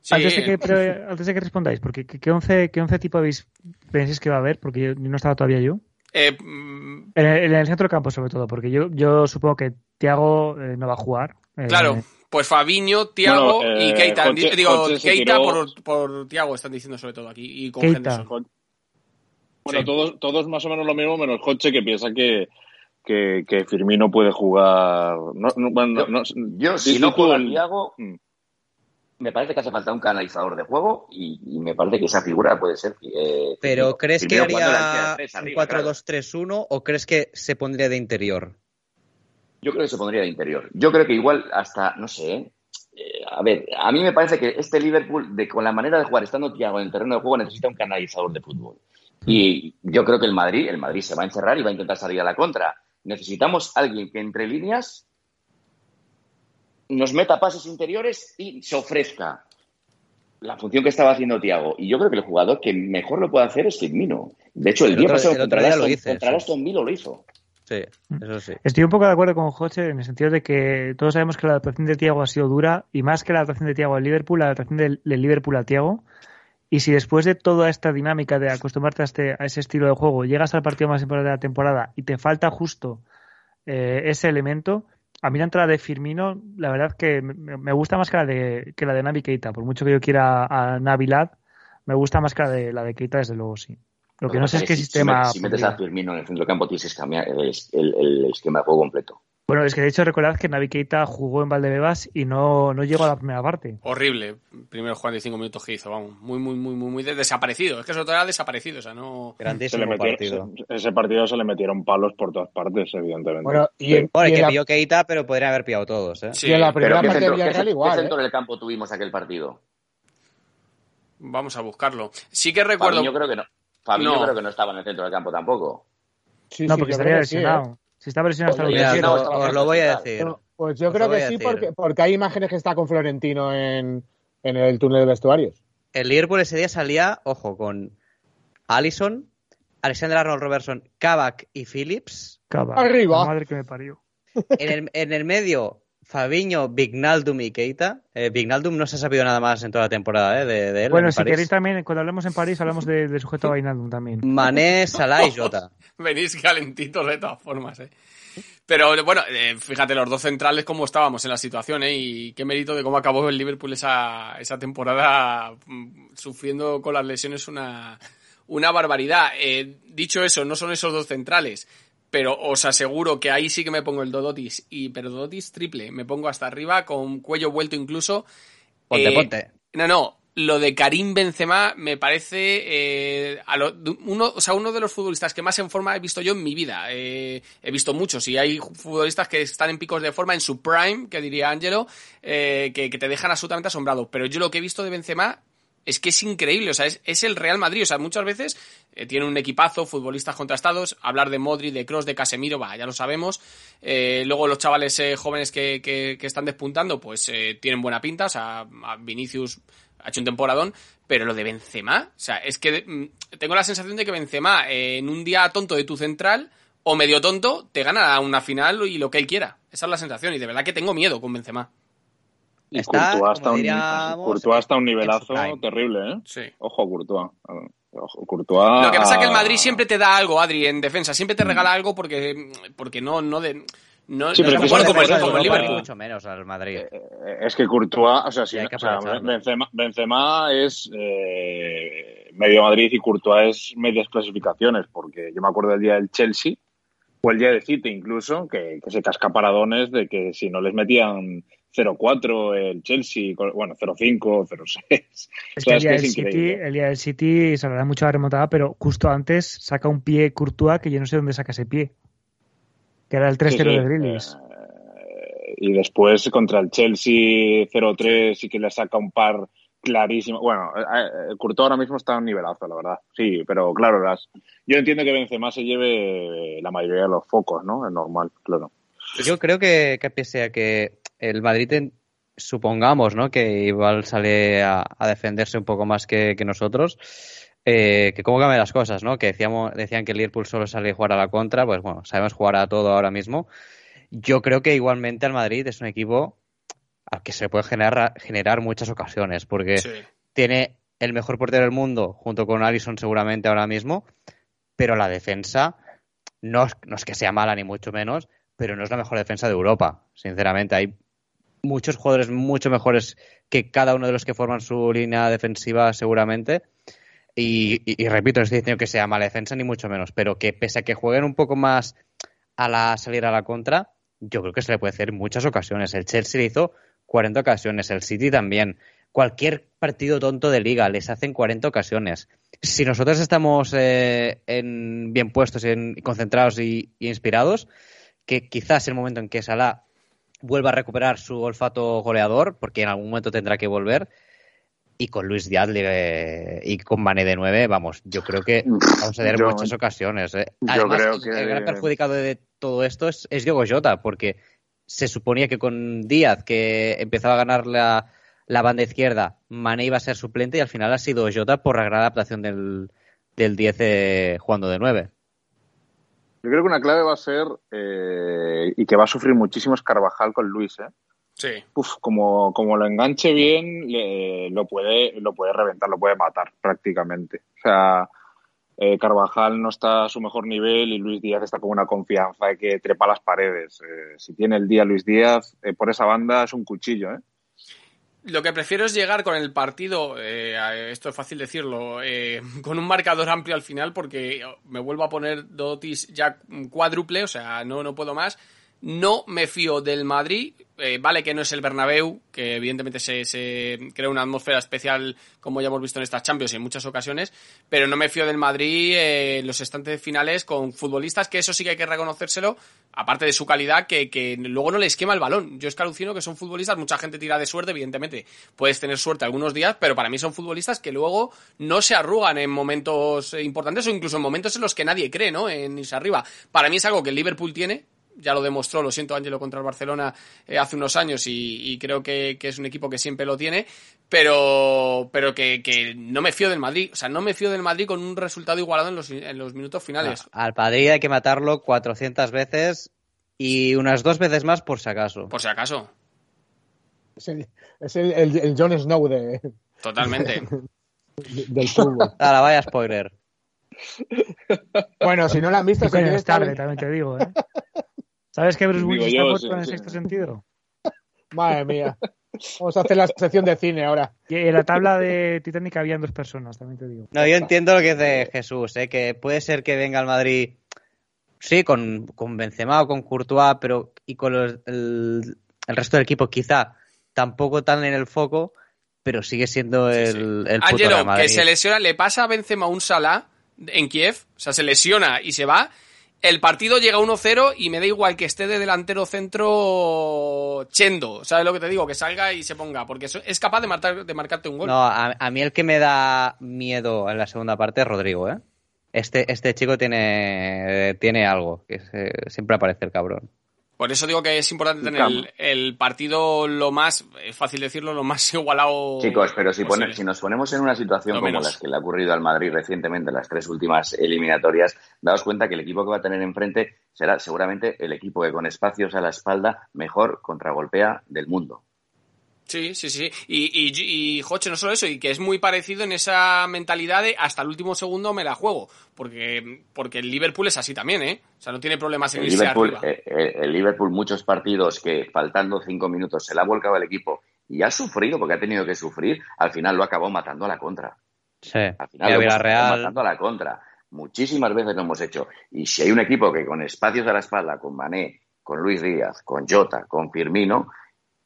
Sí. Antes, de que, pero, antes de que respondáis, porque ¿qué, qué, once, qué once tipo habéis, pensáis que va a haber? Porque yo, no estaba todavía yo. Eh, en, el, en, el, centro del campo, sobre todo, porque yo, yo supongo que Tiago eh, no va a jugar. Eh, claro, pues Fabiño, Tiago bueno, y Keita. Conche, Digo, Conche Keita tiró... por, por Tiago, están diciendo sobre todo aquí. Y con Keita. Bueno, sí. todos, todos más o menos lo mismo, menos Coche que piensa que, que, que Firmino puede jugar. No, no, no, yo, si no juega Tiago, mm. Me parece que hace falta un canalizador de juego y, y me parece que esa figura puede ser. Eh, Pero ¿crees que haría un 4-2-3-1 claro. o crees que se pondría de interior? Yo creo que se pondría de interior. Yo creo que igual hasta, no sé, eh, a ver, a mí me parece que este Liverpool, de, con la manera de jugar, estando Thiago en el terreno de juego, necesita un canalizador de fútbol. Y yo creo que el Madrid, el Madrid se va a encerrar y va a intentar salir a la contra. Necesitamos alguien que entre líneas nos meta pases interiores y se ofrezca la función que estaba haciendo Thiago. Y yo creo que el jugador que mejor lo puede hacer es Firmino. De hecho, el, el día otro, pasado el contra, hice. Aston Villa lo hizo. Sí, eso sí. Estoy un poco de acuerdo con José en el sentido de que todos sabemos que la adaptación de Tiago ha sido dura y más que la adaptación de Tiago al Liverpool, la adaptación del, del Liverpool a Tiago. Y si después de toda esta dinámica de acostumbrarte a, este, a ese estilo de juego llegas al partido más importante de la temporada y te falta justo eh, ese elemento, a mí la entrada de Firmino, la verdad que me, gusta más que la de, que la de Navi Keita. Por mucho que yo quiera a Navilad, me gusta más que la de, la de Keita, desde luego sí. Lo que no, no sé es qué si, sistema. Si, metes a Firmino en el centro del campo, tienes que cambiar el, el, el, esquema de juego completo. Bueno, es que de hecho recordad que Navi Keita jugó en Valdebebas y no, no llegó a la primera parte. Horrible. Primero 45 minutos que hizo, vamos. Muy, muy, muy, muy, muy desaparecido. Es que sobre todo era desaparecido, o sea, no. Grandísimo metieron, partido. Ese, ese, partido se le metieron palos por todas partes, evidentemente. Bueno, y, bueno, y que la... pilló Keita, pero podrían haber pillado todos, ¿eh? Sí, y en la primera parte de Villarreal igual. ¿Qué centro ¿eh? del campo tuvimos aquel partido? Vamos a buscarlo. Sí que recuerdo. Fabiño creo que no. Fabiño no. creo que no estaba en el centro del campo tampoco. Sí, no, sí, porque estaría lesionado. Si está presionado hasta pues lo no, Os lo voy a decir. No, pues yo creo que sí, porque, porque, hay imágenes que está con Florentino en, en el túnel de vestuarios. El Liverpool ese día salía, ojo, con Allison, Alexander Arnold Robertson, Kavak y Phillips. Kavak. Arriba. Madre que me parió. En el, en el medio, Fabiño, Vignaldum y Keita. Eh, Vignaldum no se ha sabido nada más en toda la temporada eh, de, de, él. Bueno, si París. queréis también, cuando hablemos en París, hablamos de, de sujeto a *laughs* Vignaldum también. Mané, Salah y Jota. *laughs* Venís calentitos de todas formas, eh. Pero bueno, eh, fíjate, los dos centrales cómo estábamos en la situación, ¿eh? Y qué mérito de cómo acabó el Liverpool esa, esa temporada mm, sufriendo con las lesiones una, una barbaridad. Eh, dicho eso, no son esos dos centrales, pero os aseguro que ahí sí que me pongo el Dodotis, y, pero Dodotis triple, me pongo hasta arriba con cuello vuelto incluso. Ponte, eh, ponte. No, no, lo de Karim Benzema me parece eh, a lo, uno, o sea, uno de los futbolistas que más en forma he visto yo en mi vida. Eh, he visto muchos y hay futbolistas que están en picos de forma en su prime, que diría Angelo, eh, que, que, te dejan absolutamente asombrado. Pero yo lo que he visto de Benzema es que es increíble, o sea, es, el Real Madrid, o sea, muchas veces eh, tiene un equipazo, futbolistas contrastados, hablar de Modri, de Cross, de Casemiro, va, ya lo sabemos, eh, luego los chavales eh, jóvenes que, que, están despuntando, pues tienen buena pinta, o sea, Vinicius ha hecho un temporadón, pero lo de Benzema, o sea, es que mm, tengo la sensación de que Benzema en un día tonto de tu central o medio tonto te gana una final y lo que él quiera, esa es la sensación y de verdad que tengo miedo con Benzema. Y está, Courtois, hasta un, un nivelazo terrible, ¿eh? Sí. Ojo, Courtois. Ojo, Courtois. Lo que pasa es que el Madrid siempre te da algo, Adri, en defensa. Siempre te regala algo porque, porque no, no de. No, sí, pero es como, como, como el Liverpool. mucho menos al Madrid. Eh, eh, es que Courtois, o sea, sí, o sea Benzema, Benzema, es eh, medio Madrid y Courtois es medias clasificaciones, porque yo me acuerdo del día del Chelsea, o el día de City incluso, que, que se casca paradones de que si no les metían 0-4 el Chelsea, bueno, 0-5, 0-6. Es que, el, día del City, el día del City se da mucho la remontada, pero justo antes saca un pie Courtois que yo no sé dónde saca ese pie. Que era el 3-0 de Grealish. Eh, y después contra el Chelsea 0-3 sí que le saca un par clarísimo. Bueno, eh, eh, Courtois ahora mismo está a un nivelazo, la verdad. Sí, pero claro, las... yo entiendo que Benzema se lleve la mayoría de los focos, ¿no? Es normal, claro. Yo creo que, que pese a que el Madrid, supongamos, ¿no? Que igual sale a, defenderse un poco más que, nosotros. Eh, que cómo cambian las cosas, ¿no? Que decíamos, decían que el Liverpool solo sale a jugar a la contra, pues bueno, sabemos jugar a todo ahora mismo. Yo creo que igualmente el Madrid es un equipo al que se puede generar, generar muchas ocasiones, porque tiene el mejor portero del mundo, junto con Alisson seguramente ahora mismo, pero la defensa no no es que sea mala ni mucho menos, pero no es la mejor defensa de Europa, sinceramente. Hay muchos jugadores mucho mejores que cada uno de los que forman su línea defensiva seguramente. Y, repito, no estoy diciendo que sea mala defensa ni mucho menos, pero que pese a que jueguen un poco más a la salir a la contra, yo creo que se le puede hacer muchas ocasiones. El Chelsea le hizo 40 ocasiones, el City también. Cualquier partido tonto de liga les hacen 40 ocasiones. Si nosotros estamos eh, en, bien puestos, en, concentrados y, y, inspirados, que quizás el momento en que Salah vuelva a recuperar su olfato goleador, porque en algún momento tendrá que volver. Y con Luis Díaz y con Mané de 9, vamos, yo creo que vamos a tener muchas ocasiones. ¿eh? Además, creo que... el gran perjudicado de todo esto es, es Diego Jota, porque se suponía que con Díaz, que empezaba a ganar la, la banda izquierda, Mané iba a ser suplente y al final ha sido Jota por la gran adaptación del, del 10 eh, jugando de 9. Yo creo que una clave va a ser, eh, y que va a sufrir muchísimo, es Carvajal con Luis, ¿eh? Sí. Uf, como, como lo enganche bien, lo, puede, lo puede reventar, lo puede matar prácticamente. O sea, eh, Carvajal no está a su mejor nivel y Luis Díaz está con una confianza de que trepa las paredes. Eh, si tiene el día Luis Díaz, por esa banda es un cuchillo, ¿eh? Lo que prefiero es llegar con el partido, eh, esto es fácil decirlo, eh, *laughs* con un marcador amplio al final porque me vuelvo a poner Dotis ya cuádruple, o sea, no, no puedo más. No me fío del Madrid, eh, vale que no es el Bernabéu, que evidentemente se, crea una atmósfera especial, como ya hemos visto en estas Champions en muchas ocasiones, pero no me fío del Madrid eh, en los estantes finales con futbolistas, que eso sí que hay que reconocérselo, aparte de su calidad, que, luego no les quema el balón. Yo es que que son futbolistas, mucha gente tira de suerte, evidentemente, puedes tener suerte algunos días, pero para mí son futbolistas que luego no se arrugan en momentos importantes o incluso en momentos en los que nadie cree, ¿no? En irse arriba. Para mí es algo que el Liverpool tiene, ya lo demostró, lo siento Ángelo contra el Barcelona eh, hace unos años y, creo que, es un equipo que siempre lo tiene, pero, pero que, no me fío del Madrid, o sea, no me fío del Madrid con un resultado igualado en los, en los minutos finales. al Madrid hay que matarlo 400 veces y unas dos veces más por si acaso. Por si acaso. Es el, es el, Jon Snow de... Totalmente. *laughs* del fútbol. *laughs* Ahora, vaya spoiler. Bueno, si no la han visto, es tarde, también te digo, ¿eh? *laughs* ¿Sabes que Bruce Willis está muerto en el sexto sentido? *laughs* Madre mía. Vamos a hacer la sección de cine ahora. Y en la tabla de Titanic habían dos personas, también te digo. No, yo entiendo lo que dice Jesús, ¿eh? que puede ser que venga al Madrid, sí, con, con Benzema o con Courtois, pero y con el, el, resto del equipo quizá tampoco tan en el foco, pero sigue siendo el, el puto Angelo, que se lesiona, le pasa a Benzema un Salah en Kiev, o sea, se lesiona y se va, el partido llega 1-0 y me da igual que esté de delantero centro Chendo. ¿Sabes lo que te digo? Que salga y se ponga, porque es capaz de, marcar, de marcarte un gol. No, a, a, mí el que me da miedo en la segunda parte es Rodrigo, ¿eh? Este, este chico tiene, tiene algo, que siempre aparece el cabrón. Por eso digo que es importante tener el, partido lo más, es fácil decirlo, lo más *laughs* igualado. Chicos, pero si, si nos ponemos en una situación como la que le ha ocurrido al Madrid recientemente en las tres últimas eliminatorias, daos cuenta que el equipo que va a tener enfrente será seguramente el equipo que con espacios a la espalda mejor contragolpea del mundo. Sí, sí, sí. Y, y, y, Joche, no solo eso, y que es muy parecido en esa mentalidad de hasta el último segundo me la juego. Porque, porque el Liverpool es así también, ¿eh? O sea, no tiene problemas en el Liverpool, eh, eh, el Liverpool, muchos partidos que faltando cinco minutos se le ha volcado el equipo y ha sufrido, porque ha tenido que sufrir, al final lo acabó matando a la contra. Sí. Al final lo acabó matando a la contra. Muchísimas veces lo hemos hecho. Y si hay un equipo que con espacios a la espalda, con Mané, con Luis Díaz, con Jota, con Firmino,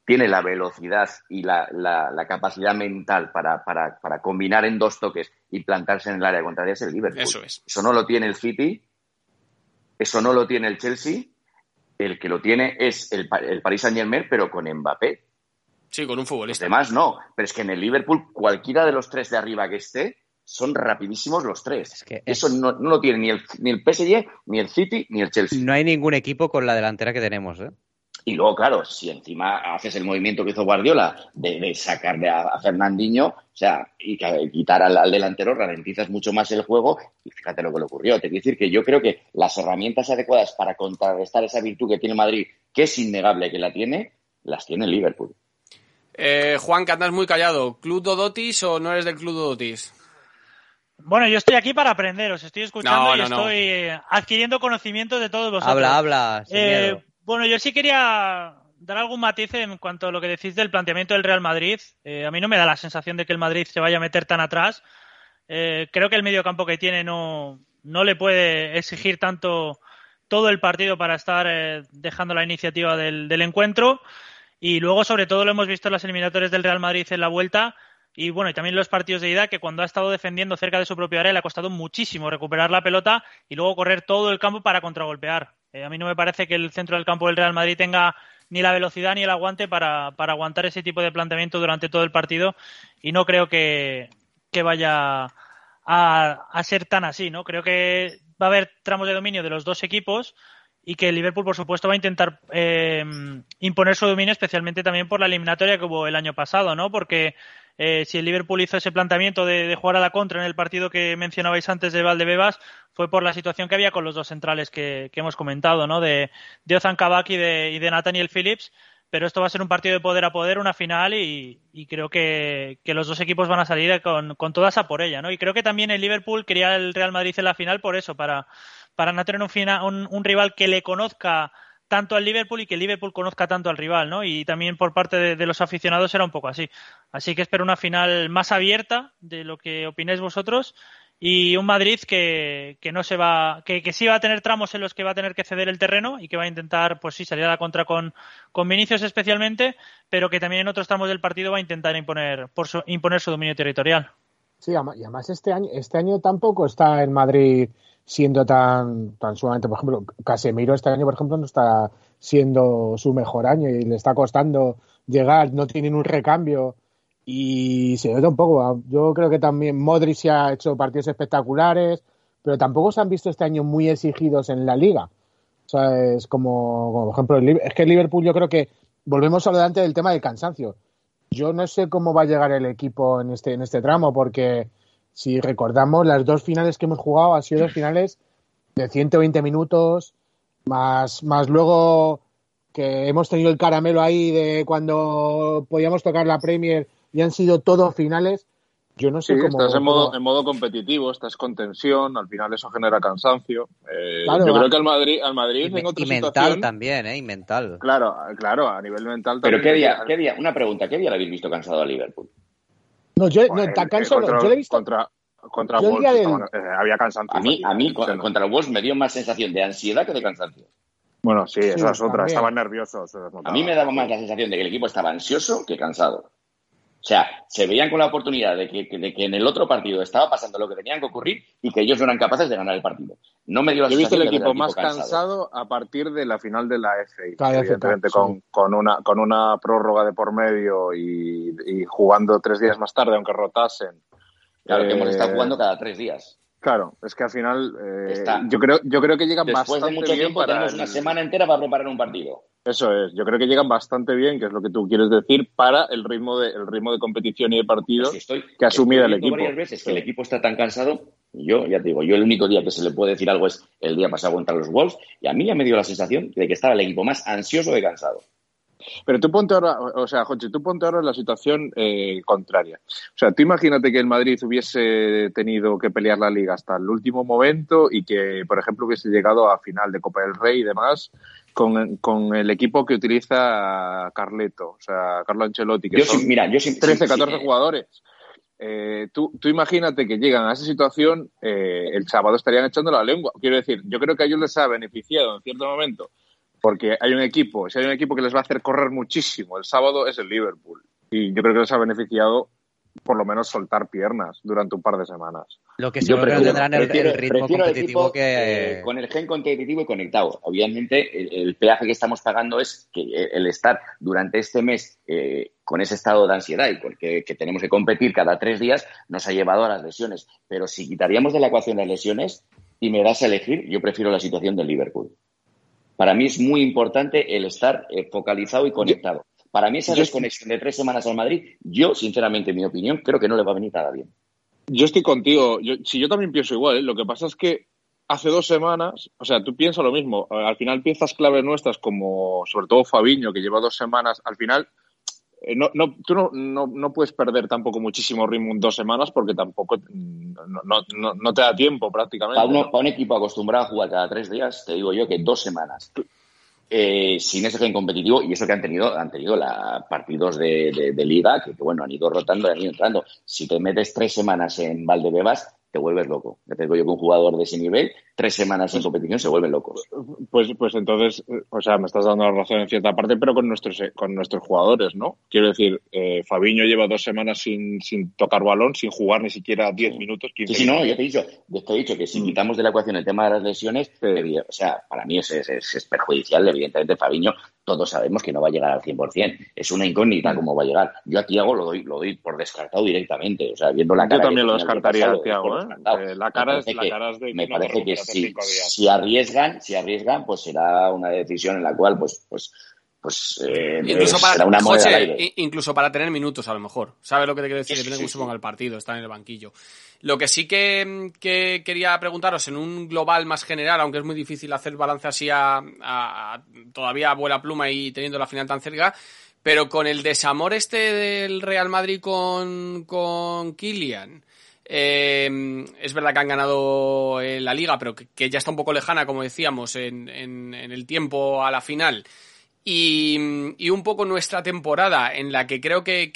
tiene la velocidad y la, la, capacidad mental para, para, para, combinar en dos toques y plantarse en el área contraria es el Liverpool. Eso es. Eso no lo tiene el City, eso no lo tiene el Chelsea, el que lo tiene es el, el Paris Saint Germain, pero con Mbappé. Sí, con un futbolista. Además, no, pero es que en el Liverpool cualquiera de los tres de arriba que esté, son rapidísimos los tres. Es que Eso no, no, lo tiene ni el, ni el PSG, ni el City, ni el Chelsea. No hay ningún equipo con la delantera que tenemos, ¿eh? Y luego, claro, si encima haces el movimiento que hizo Guardiola de, sacarle a, Fernandinho, o sea, y quitar al, delantero, ralentizas mucho más el juego y fíjate lo que le ocurrió. Te quiero decir que yo creo que las herramientas adecuadas para contrarrestar esa virtud que tiene Madrid, que es innegable que la tiene, las tiene Liverpool. Eh, Juan, que andas muy callado. ¿Club Dodotis o no eres del Club Dodotis? Bueno, yo estoy aquí para aprender, os estoy escuchando y estoy adquiriendo conocimiento de todos vosotros. Habla, habla. Eh, bueno, yo sí quería dar algún matiz en cuanto a lo que decís del planteamiento del Real Madrid. Eh, a mí no me da la sensación de que el Madrid se vaya a meter tan atrás. Eh, creo que el medio campo que tiene no, no le puede exigir tanto todo el partido para estar eh, dejando la iniciativa del, del, encuentro. Y luego, sobre todo, lo hemos visto en las eliminatorias del Real Madrid en la vuelta. Y bueno, y también los partidos de ida, que cuando ha estado defendiendo cerca de su propia área le ha costado muchísimo recuperar la pelota y luego correr todo el campo para contragolpear. Eh, a mí no me parece que el centro del campo del Real Madrid tenga ni la velocidad ni el aguante para, aguantar ese tipo de planteamiento durante todo el partido y no creo que, vaya a, ser tan así, ¿no? Creo que va a haber tramos de dominio de los dos equipos y que el Liverpool, por supuesto, va a intentar eh, imponer su dominio, especialmente también por la eliminatoria que hubo el año pasado, ¿no? Porque eh, si el Liverpool hizo ese planteamiento de, jugar a la contra en el partido que mencionabais antes de Valdebebas, fue por la situación que había con los dos centrales que, hemos comentado, ¿no? De, de Ozan Kabak y de, y de Nathaniel Phillips. Pero esto va a ser un partido de poder a poder, una final, y, creo que, los dos equipos van a salir con, con toda esa por ella, ¿no? Y creo que también el Liverpool quería el Real Madrid en la final por eso, para, no tener un, un rival que le conozca tanto al Liverpool y que Liverpool conozca tanto al rival, ¿no? Y también por parte de, los aficionados era un poco así. Así que espero una final más abierta de lo que opináis vosotros y un Madrid que, que no se va, que, que, sí va a tener tramos en los que va a tener que ceder el terreno y que va a intentar, pues sí, salir a la contra con, con Vinicius especialmente, pero que también en otros tramos del partido va a intentar imponer, por su, imponer su dominio territorial. Sí, y además este año, este año tampoco está en Madrid siendo tan, tan sumamente, por ejemplo, Casemiro este año, por ejemplo, no está siendo su mejor año y le está costando llegar, no tienen un recambio y se nota un poco. Yo creo que también Modric se ha hecho partidos espectaculares, pero tampoco se han visto este año muy exigidos en la liga. O sea, es como, como por ejemplo, es que Liverpool yo creo que volvemos a lo delante del tema del cansancio. Yo no sé cómo va a llegar el equipo en este, en este tramo, porque si recordamos, las dos finales que hemos jugado han sido dos finales de 120 minutos, más, más luego que hemos tenido el caramelo ahí de cuando podíamos tocar la Premier y han sido todos finales. Yo no sé cómo. Estás en modo, en modo competitivo, estás con tensión, al final eso genera cansancio. Eh, yo creo que al Madrid, al Madrid y, en otra y mental también, ¿eh? Y mental. Claro, claro, a nivel mental también. Pero ¿qué día, qué día, una pregunta, ¿qué día le habéis visto cansado a Liverpool? No, yo no, tan cansado, yo le he visto. Contra, contra Wolves eh, había cansancio. A mí, a mí contra Wolves me dio más sensación de ansiedad que de cansancio. Bueno, sí, esa es otra. Estaban nerviosos. A mí me daba más la sensación de que el equipo estaba ansioso que cansado. O sea, se veían con la oportunidad de que, de que en el otro partido estaba pasando lo que tenían que ocurrir y que ellos no eran capaces de ganar el partido. No me dio la Yo he visto el equipo más cansado. a partir de la final de la FA. Claro, evidentemente, con, con, una, con una prórroga de por medio y, y jugando tres días más tarde, aunque rotasen. Claro, que hemos Eh, estado jugando cada tres días. Claro, es que al final eh, yo creo yo creo que llegan Después de mucho bien tiempo para tenemos el- una semana entera para preparar un partido. Eso es, yo creo que llegan bastante bien, que es lo que tú quieres decir, para el ritmo de el ritmo de competición y de partido estoy, que asumir estoy el equipo. varias veces que el equipo está tan cansado. Yo, ya te digo, yo el único día que se le puede decir algo es el día pasado contra los Wolves y a mí ya me dio la sensación de que estaba el equipo más ansioso de cansado. Pero tú ponte ahora, o sea, Joche, tú ponte ahora en la situación eh, contraria. O sea, tú imagínate que el Madrid hubiese tenido que pelear la liga hasta el último momento y que, por ejemplo, hubiese llegado a final de Copa del Rey y demás con, con el equipo que utiliza Carleto, o sea, Carlo Ancelotti, que Yo son sí- mira, yo sí- 13, sí- sí, 14 eh, jugadores. Eh, tú, tú imagínate que llegan a esa situación, eh, el sábado estarían echando la lengua. Quiero decir, yo creo que a ellos les ha beneficiado en cierto momento, porque hay un equipo, si hay un equipo que les va a hacer correr muchísimo, el sábado es el Liverpool. Y yo creo que les ha beneficiado por lo menos soltar piernas durante un par de semanas. Lo que Yo que no prefiero- tendrán el, prefiero- el ritmo competitivo equipo, que... eh, con el gen competitivo y conectado. Obviamente, el, el peaje que estamos pagando es que eh, el estar durante este mes eh, con ese estado de ansiedad y porque que tenemos que competir cada tres días nos ha llevado a las lesiones. Pero si quitaríamos de la ecuación las lesiones y me das a elegir, yo prefiero la situación del Liverpool. Para mí es muy importante el estar eh, focalizado y conectado. Para mí esa desconexión de tres semanas al Madrid, yo, sinceramente, en mi opinión, creo que no le va a venir nada bien. Yo estoy contigo. Yo, si yo también pienso igual, ¿eh? lo que pasa es que hace dos semanas, o sea, tú piensas lo mismo. Al final piezas claves nuestras como, sobre todo Fabiño, que lleva dos semanas, al final no, no, tú no, no, no puedes perder tampoco muchísimo ritmo en dos semanas porque tampoco mm, no, te da tiempo prácticamente. Para, un equipo acostumbrado a jugar cada tres días, te digo yo que dos semanas eh, sin ese gen competitivo y eso que han tenido, han tenido la, partidos de, liga que, que, bueno, han ido rotando y han ido entrando. Si te metes tres semanas en Valdebebas, te vuelves loco. Ya te digo yo que un jugador de ese nivel, tres semanas en competición, se vuelven locos. Pues, pues entonces, o sea, me estás dando la razón en cierta parte, pero con nuestros, eh, con nuestros jugadores, ¿no? Quiero decir, eh, Fabiño lleva dos semanas sin, sin tocar balón, sin jugar ni siquiera 10 minutos, 15 Sí, sí, no, yo te he dicho, yo te he dicho que si Mm. quitamos de la ecuación el tema de las lesiones, Sí. o sea, para mí es- es perjudicial, evidentemente, Fabiño, todos sabemos que no va a llegar al 100%, es una incógnita Mm. cómo va a llegar. Yo a Tiago lo doy, lo doy por descartado directamente, o sea, viendo la Yo cara que también lo descartaría, pasado, es por ¿eh? la cara es- la que- cara es de me parece que si, si arriesgan, si arriesgan, pues será una decisión en la cual, pues, pues, pues eh, Incluso para, será una al aire. incluso para tener minutos, a lo mejor. ¿Sabes lo que te quiero decir? Sí, Depende de sí, cómo se ponga el partido, estar en el banquillo. Lo que sí que, que quería preguntaros en un global más general, aunque es muy difícil hacer balance así a, a- a- todavía a vuela pluma y teniendo la final tan cerca, pero con el desamor este del Real Madrid con, con Kylian, eh, es verdad que han ganado eh, la liga, pero que, que ya está un poco lejana, como decíamos, en, en- en el tiempo a la final. Y, un poco nuestra temporada, en la que creo que,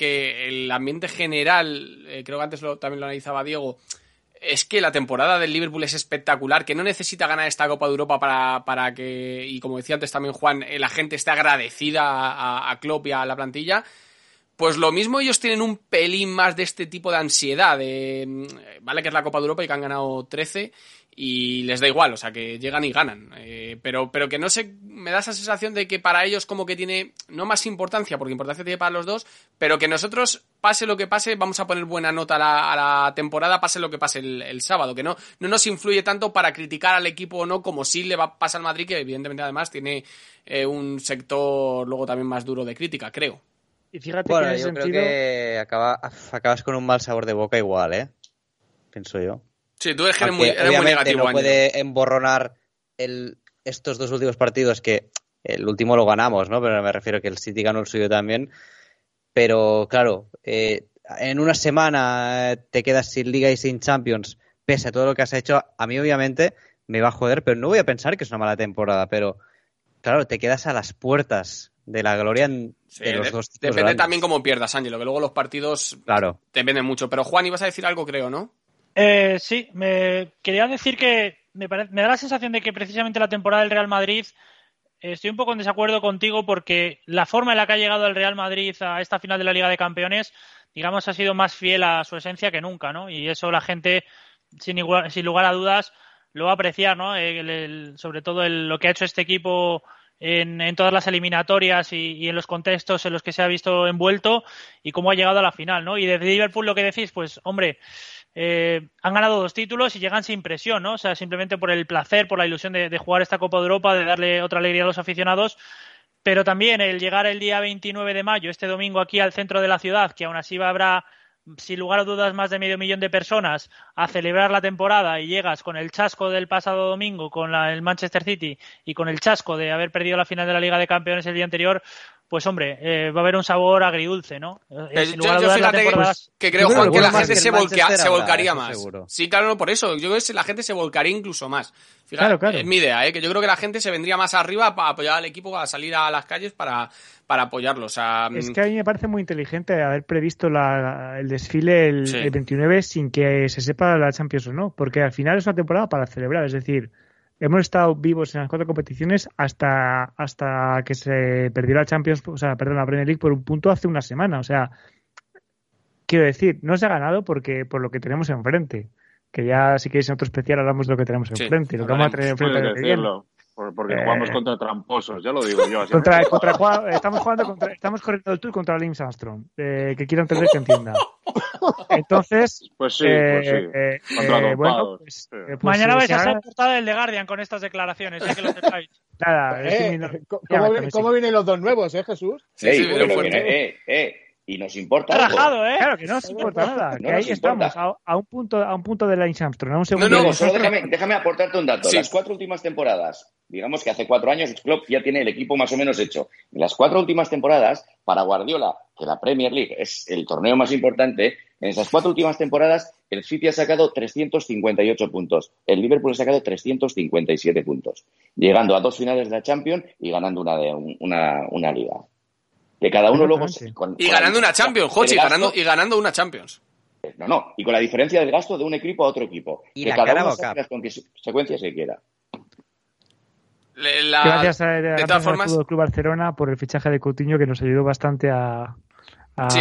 el ambiente general, eh, creo que antes lo- también lo analizaba Diego, es que la temporada del Liverpool es espectacular, que no necesita ganar esta Copa de Europa para, para que, y como decía antes también Juan, eh, la gente esté agradecida a, a Klopp y a la plantilla. Pues lo mismo ellos tienen un pelín más de este tipo de ansiedad, mm, vale que es la Copa de Europa y que han ganado 13 y les da igual, o sea que llegan y ganan, eh, pero, pero que no sé, me da esa sensación de que para ellos como que tiene no más importancia, porque importancia tiene para los dos, pero que nosotros, pase lo que pase, vamos a poner buena nota a la, a la temporada, pase lo que pase el, el sábado, que no, no nos influye tanto para criticar al equipo o no, como si le va a pasar al Madrid, que evidentemente además tiene eh, un sector luego también más duro de crítica, creo. Y fíjate Bueno, que en ese yo creo sentido. que acaba- acabas con un mal sabor de boca igual, ¿eh? Pienso yo. Sí, tú eres, que eres muy, eres muy negativo, no puede emborronar el, estos dos últimos partidos que el último lo ganamos, ¿no? Pero me refiero que el City ganó el suyo también. Pero claro, eh, en una semana eh, te quedas sin Liga y sin Champions, pese a todo lo que has hecho. A mí obviamente me va a joder, pero no voy a pensar que es una mala temporada. Pero claro, te quedas a las puertas de la gloria en- Sí, de los de- dos. depende grandes. también cómo pierdas, Ángelo, que luego los partidos Claro. dependen mucho. Pero Juan, ibas a decir algo, creo, ¿no? Eh, sí, me quería decir que me, me da la sensación de que precisamente la temporada del Real Madrid eh, estoy un poco en desacuerdo contigo porque la forma en la que ha llegado el Real Madrid a esta final de la Liga de Campeones digamos, ha sido más fiel a su esencia que nunca, ¿no? Y eso la gente, sin, sin lugar a dudas, lo va a apreciar, ¿no? sobre todo lo que ha hecho este equipo en, todas las eliminatorias y, en los contextos en los que se ha visto envuelto y cómo ha llegado a la final, ¿no? Y de Liverpool lo que decís, pues, hombre, eh, han ganado dos títulos y llegan sin presión, ¿no? O sea, simplemente por el placer, por la ilusión de, de, jugar esta Copa de Europa, de darle otra alegría a los aficionados, pero también el llegar el día 29 de mayo, este domingo aquí al centro de la ciudad, que aún así habrá sin lugar a dudas más de medio millón de personas a celebrar la temporada y llegas con el chasco del pasado domingo con el Manchester City y con el chasco de haber perdido la final de la Liga de Campeones el día anterior, pues hombre, eh, va a haber un sabor agridulce, ¿no? Eh, yo, fíjate que, creo, Juan, que la gente se, volcaría más. Sí, claro, no, por eso. Yo creo que la gente se volcaría incluso más. Fíjate, claro, Es mi idea, ¿eh? que yo creo que la gente se vendría más arriba para apoyar al equipo, a salir a las calles para, para apoyarlo. es mm. que a mí me parece muy inteligente haber previsto el desfile el, el 29 sin que se sepa la Champions o no, porque al final es una temporada para celebrar. Es decir, hemos estado vivos en las cuatro competiciones hasta, hasta que se perdió la Champions, o sea, perdón, la Premier League por un punto hace una semana. O sea, quiero decir, no se ha ganado porque por lo que tenemos enfrente. Que ya, si queréis en otro especial, hablamos de lo que tenemos enfrente. Lo que vamos a tener enfrente porque jugamos eh, contra tramposos, ya lo digo yo. Contra, estamos jugando contra, estamos corriendo el tour contra Lance Armstrong, eh, que quiero entender que entienda. Entonces, *laughs* pues sí, pues sí. Eh, bueno, pues, pues, Mañana vais a ser portada del The Guardian con estas declaraciones, que lo sepáis. Nada, ¿cómo, vienen los dos nuevos, eh, Jesús? Sí, sí, pero viene, eh, eh y nos importa. Rajado, ¿eh? Claro que no nos importa nada. que ahí estamos, a, un punto, a un punto de Lance Armstrong. A un segundo no, no, solo déjame, déjame, aportarte un dato. Las cuatro últimas temporadas, digamos que hace cuatro años, Klopp ya tiene el equipo más o menos hecho. En las cuatro últimas temporadas, para Guardiola, que la Premier League es el torneo más importante, en esas cuatro últimas temporadas, el City ha sacado 358 puntos. El Liverpool ha sacado 357 puntos, llegando a dos finales de la Champions y ganando una, de, una, una liga. Que cada uno luego... y ganando una Champions, Jochi, ganando, y ganando una Champions. No, no, y con la diferencia del gasto de un equipo a otro equipo. Y que cada uno saque las consecuencias que quiera. gracias, a, de todas formas... al Club Barcelona por el fichaje de Coutinho que nos ayudó bastante a... sí.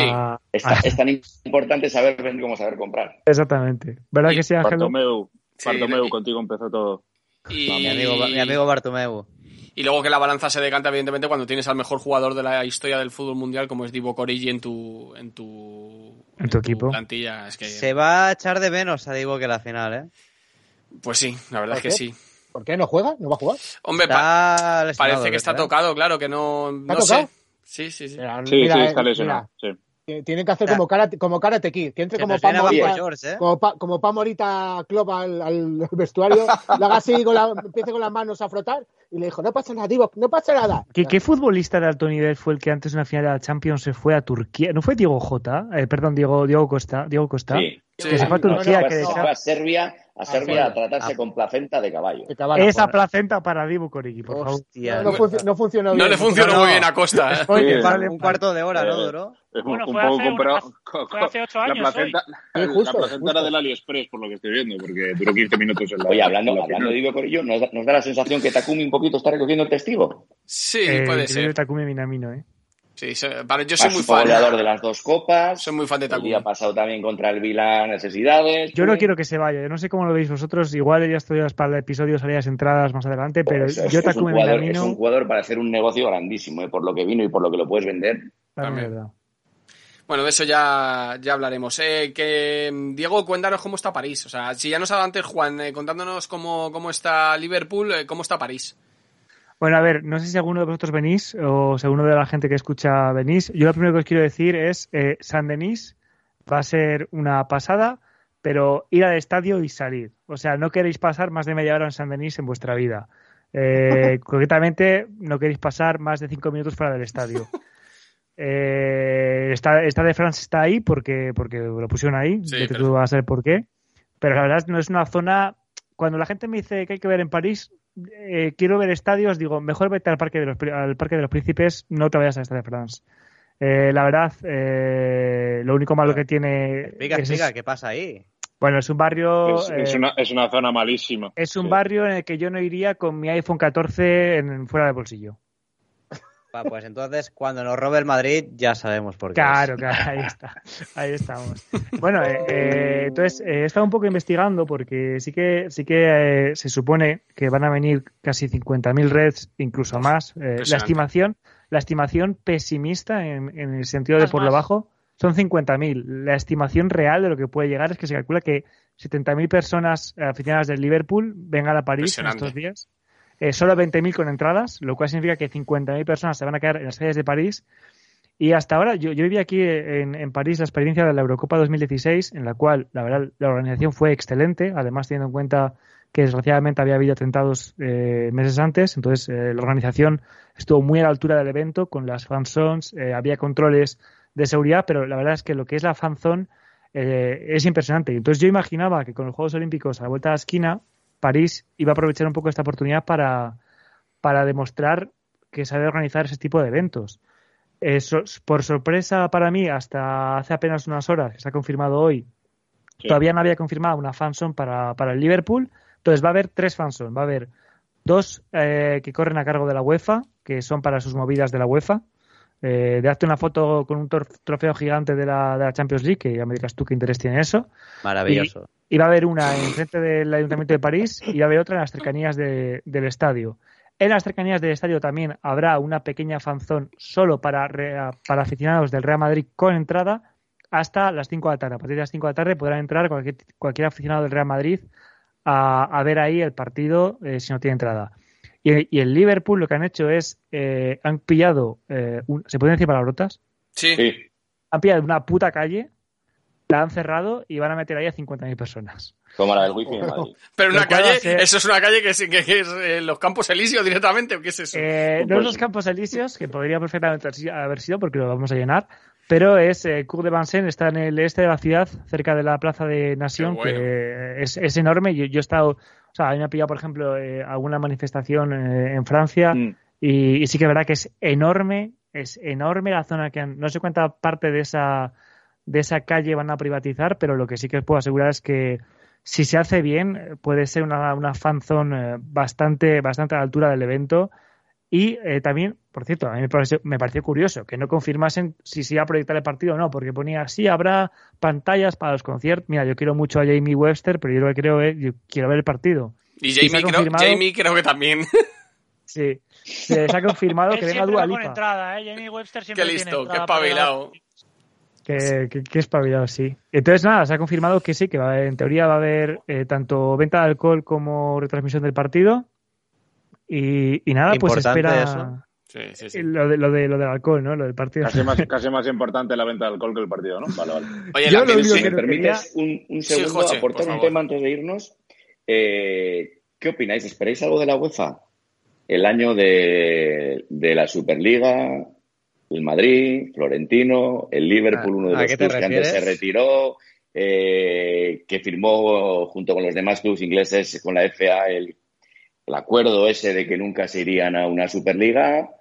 Es, tan importante saber vender como saber comprar. Exactamente. ¿Verdad que sí, Ángel? Bartomeu, Bartomeu contigo empezó todo. Y... Mi, amigo, mi amigo Bartomeu. Y luego que la balanza se decanta, evidentemente, cuando tienes al mejor jugador de la historia del fútbol mundial, como es Divo Corigi en tu, en tu, en tu equipo. plantilla. Es que... Se va a echar de menos a Divo que la final, ¿eh? Pues sí, la verdad es que sí. ¿Por qué no juega? ¿No va a jugar? Hombre, parece que está tocado, claro, que no, no sé. Sí, sí, sí. sí, sí, está lesionado. Sí. Tienen que hacer como karate, como karate kid, que entre como Pam Morita, ¿eh? como, pa, como Morita Club al, al *laughs* vestuario, lo haga así, con la, empiece con las manos a frotar y le dijo, no pasa nada, digo, no pasa nada. ¿Qué, ¿Qué, futbolista de alto nivel fue el que antes de una final de la Champions se fue a Turquía? ¿No fue Diego Jota? Eh, perdón, Diego, Diego Costa. Diego Costa. Sí. Que se fue a Turquía. que se fue a Serbia a Serbia a tratarse con placenta de caballo. Esa placenta para Dibu Corigi, por favor. No, no, funcionó bien. No le funcionó muy bien a Costa. ¿eh? Oye, vale, un cuarto de hora, ¿no, Duro? Es un, bueno, un poco comparado. Fue hace ocho años. La placenta, hoy. la, justo, la placenta era del AliExpress, por lo que estoy viendo, porque duró 15 minutos en la. Oye, hablando, hablando de Dibu Corillo, ¿nos da, ¿nos da la sensación que Takumi un poquito está recogiendo el testigo? Sí, eh, puede ser. Takumi Minamino, ¿eh? Sí, yo soy muy fan. goleador de las dos copas. Soy muy fan de Takumi. El día pasado también contra el Vila Necesidades. Yo no quiero que se vaya. Yo no sé cómo lo veis vosotros. Igual ya estoy para el episodio salidas entradas más adelante, pero yo Takumi es un, es un jugador para hacer un negocio grandísimo, ¿eh? por lo que vino y por lo que lo puedes vender. También. Bueno, de eso ya, ya hablaremos. Eh, que, Diego, cuéntanos cómo está París. O sea, si ya nos ha dado antes Juan eh, contándonos cómo, cómo está Liverpool, eh, cómo está París. Bueno, a ver, no sé si alguno de vosotros venís o si alguno de la gente que escucha venís. Yo lo primero que os quiero decir es, eh, San Denis va a ser una pasada, pero ir al estadio y salir. O sea, no queréis pasar más de media hora en San Denis en vuestra vida. Eh, *laughs* concretamente, no queréis pasar más de cinco minutos fuera del estadio. Eh, esta, de France está ahí porque, porque lo pusieron ahí, sí, que tú vas a saber por qué. Pero la verdad no es una zona. Cuando la gente me dice que hay que ver en París, eh, quiero ver estadios, digo, mejor vete al Parque de los, al parque de los Príncipes, no te vayas a esta de France. Eh, la verdad, eh, lo único malo que tiene. Explica, explica, ¿qué pasa ahí? Bueno, es un barrio. Es, una, es una, zona malísima. Es un barrio en el que yo no iría con mi iPhone 14 en, fuera de bolsillo. Pues entonces, cuando nos robe el Madrid, ya sabemos por qué. Claro, claro, ahí está. Ahí estamos. Bueno, eh, eh, entonces he estado un poco investigando porque sí que sí que se supone que van a venir casi 50.000 Reds, incluso más. la estimación la estimación pesimista en, el sentido de por lo bajo son 50.000. La estimación real de lo que puede llegar es que se calcula que 70.000 personas aficionadas del Liverpool vengan a París en estos días. Eh, solo 20.000 con entradas, lo cual significa que 50.000 personas se van a quedar en las calles de París. Y hasta ahora, yo, yo viví aquí en, en, París la experiencia de la Eurocopa 2016, en la cual, la verdad, la organización fue excelente, además teniendo en cuenta que desgraciadamente había habido atentados eh, meses antes, entonces eh, la organización estuvo muy a la altura del evento con las fanzones, eh, había controles de seguridad, pero la verdad es que lo que es la fanzone es impresionante. Entonces yo imaginaba que con los Juegos Olímpicos a la vuelta de la esquina, París iba a aprovechar un poco esta oportunidad para, para demostrar que sabe organizar ese tipo de eventos. por sorpresa para mí, hasta hace apenas unas horas, que se ha confirmado hoy, todavía no había confirmado una fanzone para, para el Liverpool, entonces va a haber tres fanzones. Va a haber dos eh, que corren a cargo de la UEFA, que son para sus movidas de la UEFA. Eh, de darte una foto con un trofeo gigante de la, de la, Champions League, que ya me dirás tú qué interés tiene eso. Maravilloso. Y, va a haber una en frente del Ayuntamiento de París y va a haber otra en las cercanías del estadio. En las cercanías del estadio también habrá una pequeña fanzón solo para, para aficionados del Real Madrid con entrada hasta las 5 de la tarde. A partir de las 5 de la tarde podrán entrar cualquier, cualquier aficionado del Real Madrid a, ver ahí el partido eh, si no tiene entrada. Y, el Liverpool lo que han hecho es, eh, han pillado, eh, ¿se pueden decir palabrotas? Sí. Han pillado una puta calle, la han cerrado y van a meter ahí a 50.000 personas. Como la del wifi de Madrid. Pero una calle, eso es una calle que es, que es los Campos Elíseos directamente, ¿o qué es eso? no es los Campos Elíseos, que podría perfectamente haber sido porque lo vamos a llenar, pero es eh, Cour de Vincennes, está en el este de la ciudad, cerca de la Plaza de Nación, que es, es enorme. Yo, yo, he estado, o sea, a mí me ha pillado, por ejemplo, eh, alguna manifestación eh, en Francia mm. y, sí que es verdad que es enorme, es enorme la zona que han, no sé cuánta parte de esa, de esa calle van a privatizar, pero lo que sí que os puedo asegurar es que si se hace bien, puede ser una, una fan zone bastante, bastante a la altura del evento y eh, también, por cierto, a mí me pareció, me pareció curioso que no confirmasen si se iba a proyectar el partido o no, porque ponía, sí, habrá pantallas para los conciertos. Mira, yo quiero mucho a Jamie Webster, pero yo lo que creo es, yo quiero ver el partido. Y Jamie, creo, Jamie creo que también. *laughs* Sí, se ha confirmado *laughs* que venga Dua Lipa. Entrada, ¿eh? Jamie Webster siempre Qué listo, qué espabilado. Qué, qué, espabilado, sí. Entonces, nada, se ha confirmado que sí, que va en teoría va a haber eh, tanto venta de alcohol como retransmisión del partido y, nada, pues espera. Sí, sí, sí. Lo, de, lo, de, lo del alcohol, ¿no? Lo del partido. Casi más, *laughs* casi más importante la venta de alcohol que el partido, ¿no? Vale, vale. Oye, Yo lo si me permites un, un segundo aportar un tema antes de irnos. Eh, ¿Qué opináis? ¿Esperáis algo de la UEFA? El año de, de la Superliga, el Madrid, Florentino, el Liverpool, uno de los clubes que antes se retiró, eh, que firmó junto con los demás clubes ingleses con la FA el el acuerdo ese de que nunca se irían a una Superliga,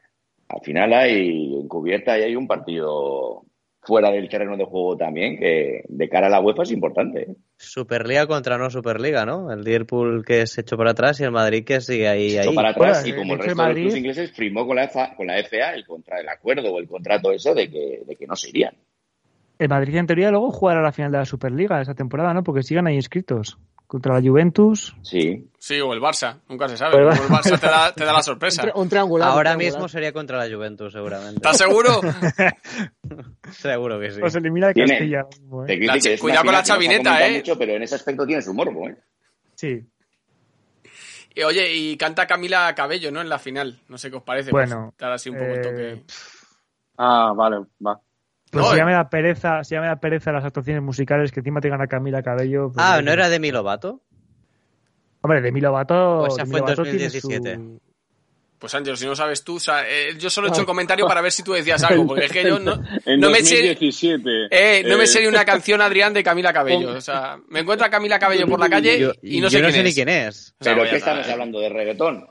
al final hay encubierta y hay un partido fuera del terreno de juego también, que de cara a la UEFA es importante. ¿eh? Superliga contra no Superliga, ¿no? El Liverpool que se echó para atrás y el Madrid que sigue ahí. Se echó para atrás y como el resto de los ingleses firmó con la, FA, con la FA el, contra, el acuerdo o el contrato eso de que, de que no se irían. El Madrid en teoría luego jugará la final de la Superliga esa temporada, ¿no? Porque sigan ahí inscritos contra la Juventus. Sí. Sí, o el Barça, nunca se sabe. el Barça te da, te da la sorpresa. Un, triangular. Ahora mismo sería contra la Juventus, seguramente. ¿Estás seguro? *laughs* seguro que sí. Pues elimina el Castilla. ¿eh? cuidado con la chavineta, ¿eh? Mucho, pero en ese aspecto tiene su morbo, ¿eh? Sí. Y, oye, y canta Camila Cabello, ¿no? En la final. No sé qué os parece. Pues, bueno. Pues, así un poco el toque. Eh, ah, vale, va. Pues si ya me da pereza, si ya me da pereza las actuaciones musicales que encima tengan a Camila Cabello. Pues ah, ¿no era de Milovato? Hombre, de Milovato. Pues fue en 2017. Pues Ángel, si no sabes tú, eh, yo solo he hecho el comentario para ver si tú decías algo, porque es que yo no, *laughs* no me sé, eh, no me sé ni una canción, Adrián, de Camila Cabello. O sea, me encuentra a Camila Cabello por la calle y no sé, quién, no sé ni quién es. ¿Pero qué estamos hablando? ¿De reggaetón?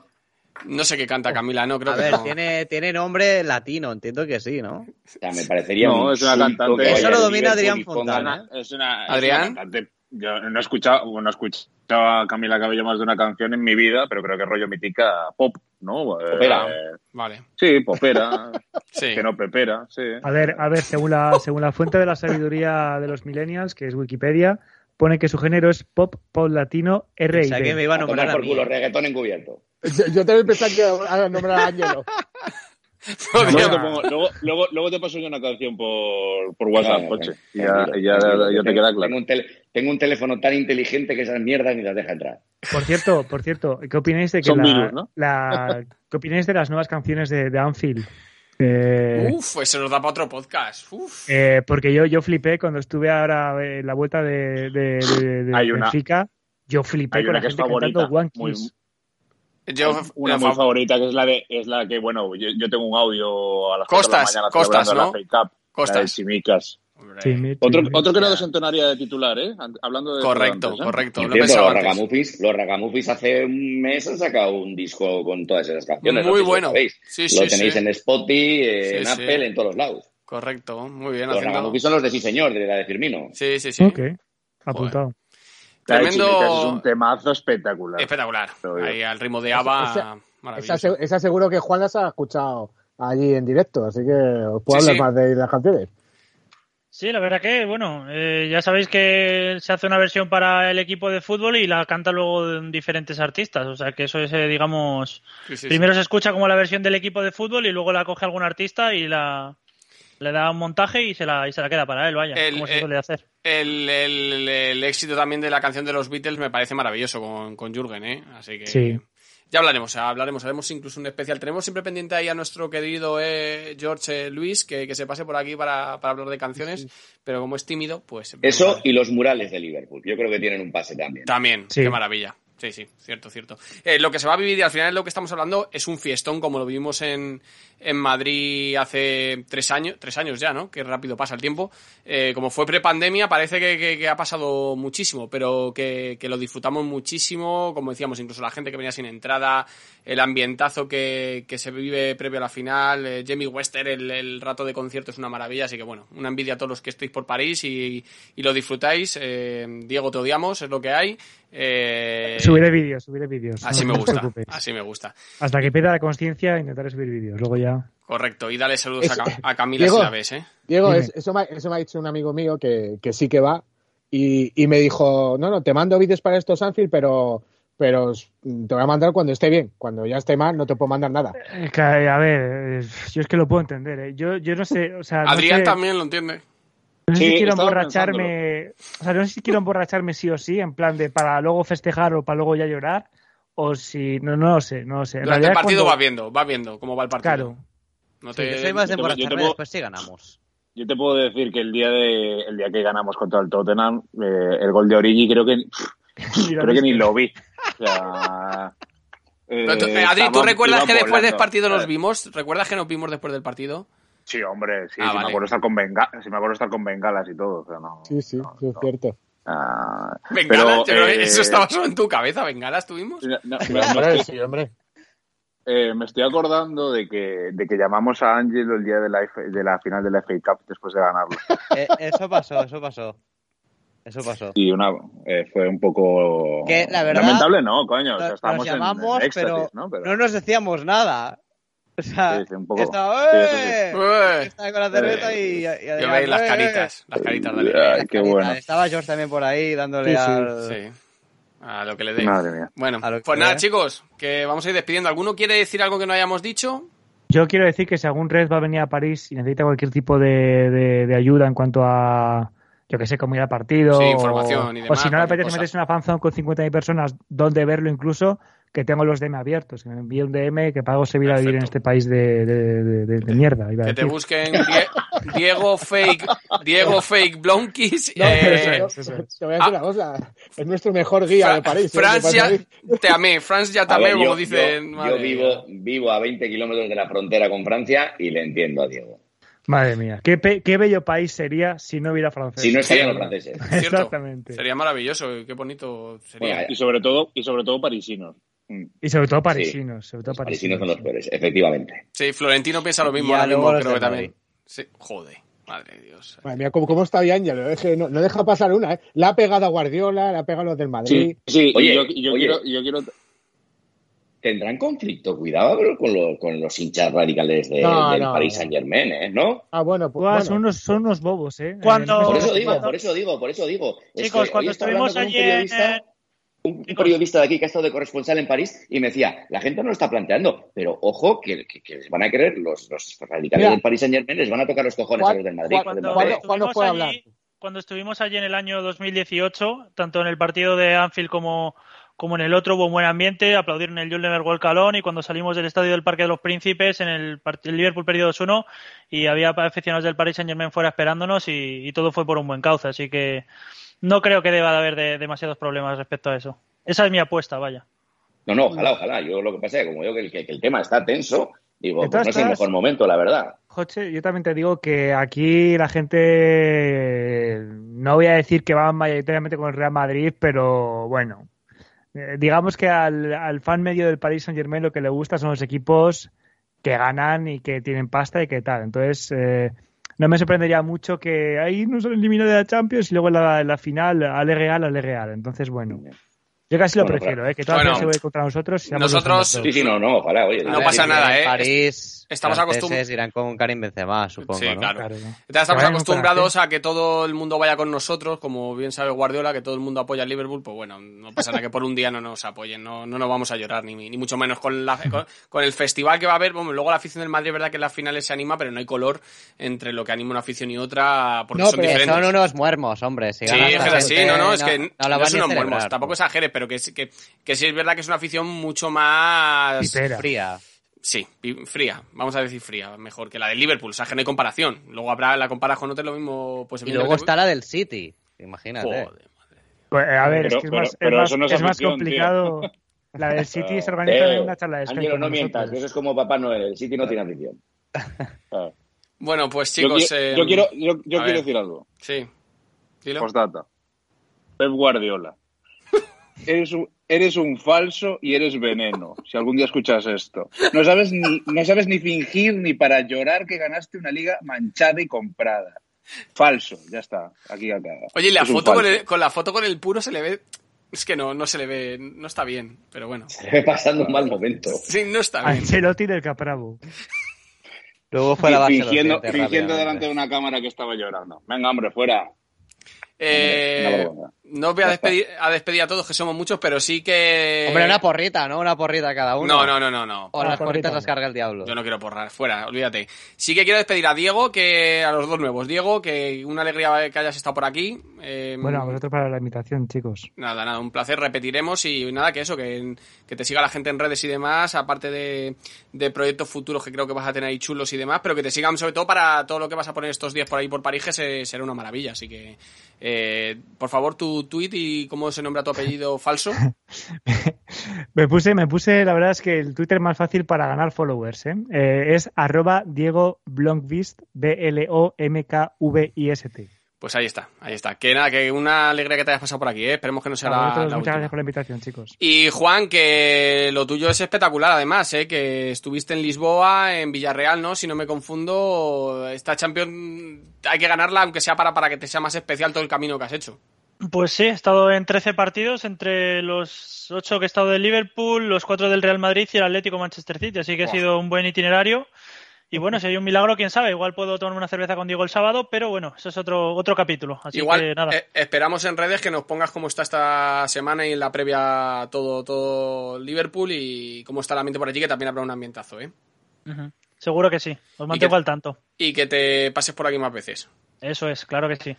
No sé qué canta Camila, no creo a que ver, tiene, tiene nombre latino, entiendo que sí, ¿no? O sea, me parecería No, es una cantante. Eso lo domina Adrián Fontana. Es una, ¿Adrián? cantante Yo no he escuchado, no he escuchado a Camila Cabello más de una canción en mi vida, pero creo que rollo mítica pop, ¿no? Popera. Eh, Vale. sí, popera, *laughs* Sí. que no pepera, sí. A ver, a ver, según la, según la fuente de la sabiduría de los millennials, que es Wikipedia, pone que su género es pop, pop latino, R O sea, que me B. iba a A tomar nombrar a por mí. culo, reggaetón encubierto. Yo, yo también pensaba que a nombrar a Ángelo. Luego te, pongo- luego, luego, luego te paso yo una canción por, por WhatsApp, coche. Y ya, tranquilo, y ya, tranquilo, ya te que queda tengo- claro. Tengo un, tele- tengo un teléfono tan inteligente que esas mierdas ni las deja entrar. Por cierto, por cierto, ¿qué opináis de que Son la, virus, ¿no? la- ¿qué opináis de las nuevas canciones de, de Anfield? Eh, Uf, eso nos da para otro podcast. Uf. eh, porque yo, yo flipé cuando estuve ahora en la vuelta de, de, de- de Hay una- Benfica. Yo flipé hay con la gente cantando One muy- Kiss. Yo, Una muy fa- favorita que es la de es la que bueno yo, yo tengo un audio a las Costas, de la mañana Costas, ¿no? la Cup, Costas. la de mi- Otro, otro que no desentonaría de titular, ¿eh? An- Hablando de Correcto, antes, ¿eh? correcto. Lo cierto, pensaba los antes. Ragamuffins, los Ragamuffins hace un mes han sacado un disco con todas esas canciones. Muy lo bueno. Sí, lo sí, tenéis sí. en Spotify, eh, Sí, en sí. Apple, en todos los lados. Correcto, muy bien. Los haciendo- Ragamuffins son los de Sí Señor, de la de Firmino. Sí, sí, sí. Ok, apuntado. Tremendo- es un temazo espectacular. Espectacular. Ahí al ritmo de ABBA, Esa-. Esa, se- esa seguro que Juan las ha escuchado allí en directo, así que os puedo Sí, hablar sí. más de las canciones. Sí, la verdad que, bueno, eh, ya sabéis que se hace una versión para el equipo de fútbol y la canta luego diferentes artistas. O sea que eso es, eh, digamos, Sí, sí, sí. primero se escucha como la versión del equipo de fútbol y luego la coge algún artista y la le da un montaje y se la, y se la queda para él, vaya, El- como se eh, suele hacer. El, el- el éxito también de la canción de los Beatles me parece maravilloso con, con Jürgen, ¿eh? Así que Sí. ya hablaremos, hablaremos, haremos incluso un especial. Tenemos siempre pendiente ahí a nuestro querido eh, George eh, Luis, que, que se pase por aquí para, para hablar de canciones, pero como es tímido, pues... Eso y los murales de Liverpool. Yo creo que tienen un pase también. También, Sí. qué maravilla. Sí, sí, cierto, cierto. Eh, lo que se va a vivir y al final lo que estamos hablando es un fiestón como lo vivimos en, en Madrid hace tres años, tres años ya, ¿no? Que rápido pasa el tiempo. Eh, como fue prepandemia, parece que, que- que ha pasado muchísimo, pero que, lo disfrutamos muchísimo, como decíamos, incluso la gente que venía sin entrada, el ambientazo que, que se vive previo a la final, eh, Jamie Wester, el, el rato de concierto es una maravilla, así que bueno, una envidia a todos los que estéis por París y, y lo disfrutáis. Eh, Diego, te odiamos, es lo que hay. Eh, Subiré vídeos, subiré vídeos. Así no me gusta, así me gusta. Hasta que pierda la conciencia intentaré subir vídeos. Luego ya. Correcto, y dale saludos a, Es- Cam- a Camila Diego. si la ves, ¿eh? Diego, es- eso, me, eso me ha dicho un amigo mío que, que sí que va y, y me dijo, no, no, te mando vídeos para estos Anfield, pero, pero te voy a mandar cuando esté bien. Cuando ya esté mal no te puedo mandar nada. Eh, A ver, eh, yo es que lo puedo entender. ¿eh? Yo, yo no sé. O sea, no Adrián sé- también lo entiende. No sé Sí, si quiero emborracharme. O sea, no sé si quiero emborracharme sí o sí, en plan de para luego festejar o para luego ya llorar. O si. No, no lo sé, no lo sé. En Durante el partido cuando- va viendo, va viendo cómo va el partido. Claro. No Sí, te- yo soy más de yo te- yo te emborracharme puedo- después si ganamos. Yo te puedo decir que el día de el día que ganamos contra el Tottenham, eh, el gol de Origi creo que *laughs* creo que ni lo vi. O sea, *laughs* eh, tú- eh, Adri, ¿tú recuerdas que después del partido nos Eh, vimos? ¿Recuerdas que nos vimos después del partido? Sí, hombre, sí, Ah, sí vale. me acuerdo estar con benga sí, me acuerdo estar con bengalas y todo, o sea, no. Sí, sí, no, es cierto. Ah, Bengalas, pero, eh, eso estaba solo en tu cabeza, bengalas tuvimos. no, Hombre, estoy, sí, hombre. eh, me estoy acordando de que, de que llamamos a Ángelo el día de la, F- de la final de la FA Cup después de ganarlo. Eh, eso pasó, eso pasó. Eso pasó. Y una, eh, fue un poco... Que, la verdad, Lamentable no, coño. o sea, Nos, estábamos nos en- llamamos, en éxtasis, pero, ¿no? Pero- no nos decíamos nada. *laughs* O sea, Sí, sí, un poco. estaba, Sí, ¡eh! Ué. Estaba con la cerveza y, y, y Yo veis las ¡eh! caritas, las caritas de Ay, qué caritas. bueno. Estaba George también por ahí dándole Sí, sí. al... Sí. A lo que le dé. Madre mía. Bueno, pues nada, chicos, que vamos a ir despidiendo. ¿Alguno quiere decir algo que no hayamos dicho? Yo quiero decir que si algún Red va a venir a París y necesita cualquier tipo de, de- de ayuda en cuanto a, yo que sé, cómo ir al partido. Sí, o- información y O demás, si no le apetece meterse en una fanzone con 50.000 personas, donde verlo incluso, que tengo los DM abiertos. Que me envíe un DM que pago se a vivir en este país de, de, de- de- de mierda. iba a Que te busquen Die- Diego Fake, Diego Fake Blonkis. No, eh, eso eso te voy a decir Ah. una cosa. Es nuestro mejor guía Fra- de París. ¿eh? France De ya París. te amé, France ya te amé, como yo, dicen. yo- vivo, vivo a 20 kilómetros de la frontera con Francia y le entiendo a Diego. Madre mía, qué, pe- qué bello país sería si no hubiera francés. Si no estarían los franceses. Exactamente. Sería maravilloso, qué bonito sería. Bueno, Y sobre todo, y sobre todo parisinos. Mm. Y sobre todo parisinos. Sobre todo parisinos parisinos. son los peores, efectivamente. Sí, Florentino piensa lo mismo ahora mismo, creo que también. Sí, joder. Madre de Dios. Madre mía, ¿cómo, está Ángel? No, no, deja pasar una, ¿eh? La ha pegado a Guardiola, la ha pegado a los del Madrid. Sí, sí oye, yo, yo, quiero, yo quiero tendrán conflicto. Cuidado con, lo, con los hinchas radicales de, del Paris Saint Germain, ¿eh? ¿no? Ah, bueno, pues. Son, unos, son unos bobos, ¿eh? Cuando, por eso digo, por eso digo, por eso digo. Chicos, cuando estuvimos ayer. Un, periodista de aquí que ha estado de corresponsal en París y me decía, la gente no lo está planteando, pero ojo que, que, les van a querer los, los radicales del Paris Saint Germain, les van a tocar los cojones a los del Madrid. Cuando, cuando, puede hablar? cuando estuvimos allí en el año 2018, tanto en el partido de Anfield como, como en el otro hubo un buen ambiente, aplaudieron el Jules Gol Calón y cuando salimos del estadio del Parque de los Príncipes en el, el Liverpool perdió 2-1 y había aficionados del Paris Saint Germain fuera esperándonos y, todo fue por un buen cauce, así que no creo que deba de haber demasiados problemas respecto a eso. Esa es mi apuesta, vaya. No, no, ojalá, ojalá. Yo lo que pasa es que como digo que el, tema está tenso, digo, pues no es el mejor momento, la verdad. Joche, yo también te digo que aquí la gente, no voy a decir que va mayoritariamente con el Real Madrid, pero bueno, eh, digamos que al, fan medio del Paris Saint Germain lo que le gusta son los equipos que ganan y que tienen pasta y que tal. Entonces, eh, no me sorprendería mucho que ahí nos eliminó de la Champions y luego la, la final, ale real, ale real. Entonces, bueno. Yo casi lo prefiero, ¿eh? que todo bueno, se ve contra nosotros. nosotros. Sí, sí, no, no, ojalá, oye. No pasa nada, ¿eh? París. Estamos acostumbrados. irán con Karim Benzema, supongo. Sí, claro. estamos acostumbrados a que todo el mundo vaya con nosotros, como bien sabe Guardiola, que todo el mundo apoya al Liverpool. Pues bueno, no pasa nada que por un día no nos apoyen, no, no nos vamos a llorar, ni, ni mucho menos con, la, con, el festival que va a haber. Bueno, luego la afición del Madrid, es verdad que en las finales se anima, pero no hay color entre lo que anima una afición y otra, porque son diferentes. Son unos muermos, hombre. sí, es así, no, no, es que no, son unos muermos, tampoco exageres, pero que, que, que sí es verdad que es una afición mucho más fría. Sí, fría, vamos a decir fría, mejor que la del Liverpool, o sea que no hay comparación. Luego habrá la comparación con otro lo mismo. Pues, y luego está la del City, imagínate. Pues, a ver, es que es más, es más, complicado. La del *laughs* City se organiza en una charla de Ángelo, no mientas, eso es como Papá Noel, el City no tiene afición. *laughs* bueno, pues chicos. Yo, yo quiero, yo, yo quiero decir algo. Sí. Postdata. Pep Guardiola. Eres un, eres un falso y eres veneno, si algún día escuchas esto. No sabes ni, no sabes ni fingir ni para llorar que ganaste una liga manchada y comprada. Falso, ya está, aquí acá. Oye, la foto con, con, la foto con el puro se le ve... Es que no, no se le ve, no está bien, pero bueno. Se le ve pasando un mal momento. *laughs* Sí, no está bien. Ancelotti del Capravo. Luego fue la base fingiendo, fingiendo delante de una cámara que estaba llorando. Venga, hombre, fuera. Eh, no voy a despedir, a despedir a todos, que somos muchos, pero sí que. Hombre, una porrita, ¿no? Una porrita cada uno. No, no, no, no. no. O las porritas las carga el diablo. Yo no quiero porrar, fuera, olvídate. Sí que quiero despedir a Diego, que a los dos nuevos. Diego, que una alegría que hayas estado por aquí. Eh, bueno, a vosotros para la invitación, chicos. Nada, nada, un placer. Repetiremos y nada, que eso, que, que te siga la gente en redes y demás, aparte de, de, proyectos futuros que creo que vas a tener ahí chulos y demás, pero que te sigan sobre todo para todo lo que vas a poner estos días por ahí por París, que será una maravilla. Así que, eh, por favor, tu tweet y ¿Cómo se nombra tu apellido *laughs* falso? *laughs* me puse, me puse, la verdad es que el Twitter más fácil para ganar followers, ¿eh? Eh, es arroba Diego Blomqvist, B-L-O-M-K-V-I-S-T. Pues ahí está, ahí está. Que nada, que una alegría que te hayas pasado por aquí, ¿eh? Esperemos que no sea la, Muchas gracias por la invitación, chicos. Y Juan, que lo tuyo es espectacular, además, ¿eh? Que estuviste en Lisboa, en Villarreal, ¿no? Si no me confundo, esta Champions hay que ganarla, aunque sea para, para que te sea más especial todo el camino que has hecho. Pues sí, he estado en 13 partidos entre los 8 que he estado del Liverpool, los 4 del Real Madrid y el Atlético Manchester City, así que ha sido un buen itinerario. Y bueno, si hay un milagro, quién sabe, igual puedo tomar una cerveza con Diego el sábado, pero bueno, eso es otro, otro capítulo. Así igual, que nada. Eh, esperamos en redes que nos pongas cómo está esta semana y en la previa todo, todo Liverpool y cómo está el ambiente por allí, que también habrá un ambientazo, ¿eh? Seguro que sí, os mantengo al tanto. Y que te pases por aquí más veces. Eso es, claro que sí.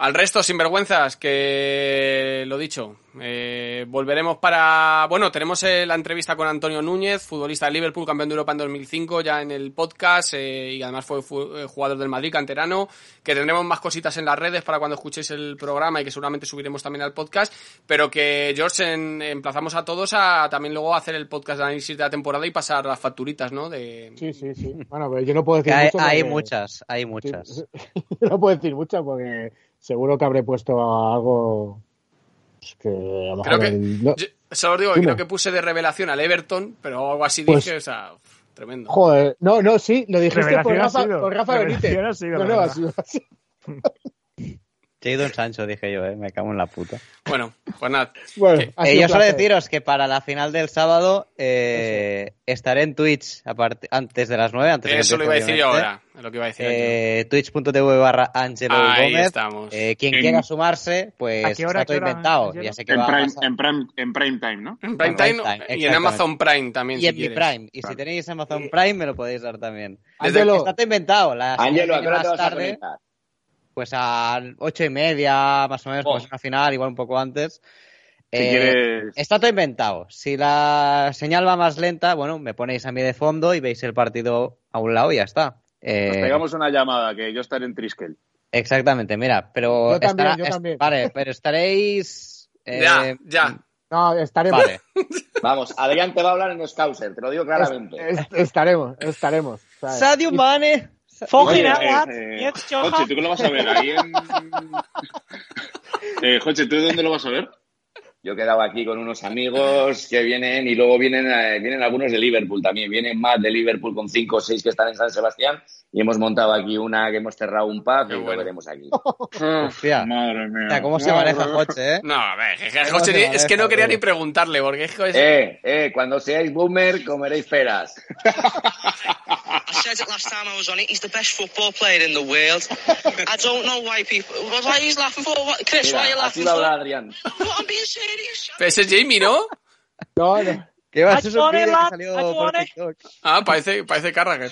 Al resto, sinvergüenzas, que lo dicho, eh, volveremos para... Bueno, tenemos eh, la entrevista con Antonio Núñez, futbolista de Liverpool, campeón de Europa en 2005, ya en el podcast, eh, y además fue, jugador del Madrid, canterano, que tendremos más cositas en las redes para cuando escuchéis el programa y que seguramente subiremos también al podcast, pero que, George, emplazamos a todos a también luego hacer el podcast de análisis de la temporada y pasar las facturitas, ¿no? De... Sí, sí, sí. Bueno, pero yo no puedo decir hay, mucho Hay muchas, hay muchas. *laughs* no puedo decir muchas porque seguro que habré puesto algo pues, que a lo creo que, solo digo que creo que puse de revelación al Everton, pero algo así pues dije, o sea, tremendo. Joder, no, no, sí, lo dijiste por Rafa, por Rafa Benítez. no, no, ha sido *laughs* así. Jadon Sancho, dije yo, ¿eh? me cago en la puta. Bueno, pues nada. Bueno, eh, yo solo deciros que para la final del sábado eh, estaré en Twitch antes de las 9. Antes Eso lo iba a decir yo ahora. Lo que iba a decir eh, Twitch.tv barra Angelo Ahí Gómez. estamos. Eh, quien quiera sumarse, pues está todo inventado. Ya sé que en, va prime, a en, prime, en Prime Time, ¿no? En Prime Time, y en. Amazon Prime también. Y si en mi quieres. Prime. Y si tenéis Amazon Prime, me lo podéis dar también. Desde Ángelo, Está todo inventado. La Ángelo, ¿a qué hora te vas a tarde, conectar? Pues a ocho y media, más o menos, Oh. como es una final, igual un poco antes. Si Eh, quieres... Está todo inventado. Si la señal va más lenta, bueno, me ponéis a mí de fondo y veis el partido a un lado y ya está. Eh, Nos pegamos una llamada, que yo estaré en Triskel. Exactamente, mira, pero Yo también, estará- yo también. vale, pero estaréis *laughs* eh, Ya, ya. no, estaremos. Vale. *laughs* Vamos, Adrián te va a hablar en Scouser, te lo digo claramente. Es- estaremos, estaremos. ¿sabes? Sadio Mane. Fucking what? Joche, ¿tú qué lo vas a ver? Ahí en... *laughs* eh, Joche, ¿tú dónde lo vas a ver? Yo he quedado aquí con unos amigos que vienen y luego vienen, eh, vienen algunos de Liverpool también. Vienen más de Liverpool con cinco o seis que están en San Sebastián y hemos montado aquí una que hemos cerrado un pub Qué y bueno. lo veremos aquí. *laughs* Hostia. Madre mía. O sea, ¿Cómo se maneja Joche, eh? No, a ver, es que, ¿Cómo José, se es que no quería tío? ni preguntarle, porque es que es- Eh, eh, cuando seáis boomer comeréis peras. *laughs* I said it last time I was on it. He's the best football player in the world. I don't know why people. Why he's laughing for? What, Chris, why are you laughing for? Adrián. What, I'm being serious. Pero ese es Jamie, ¿no? No, no. ¿Qué va? It. TikTok. Ah, parece, parece Carragher.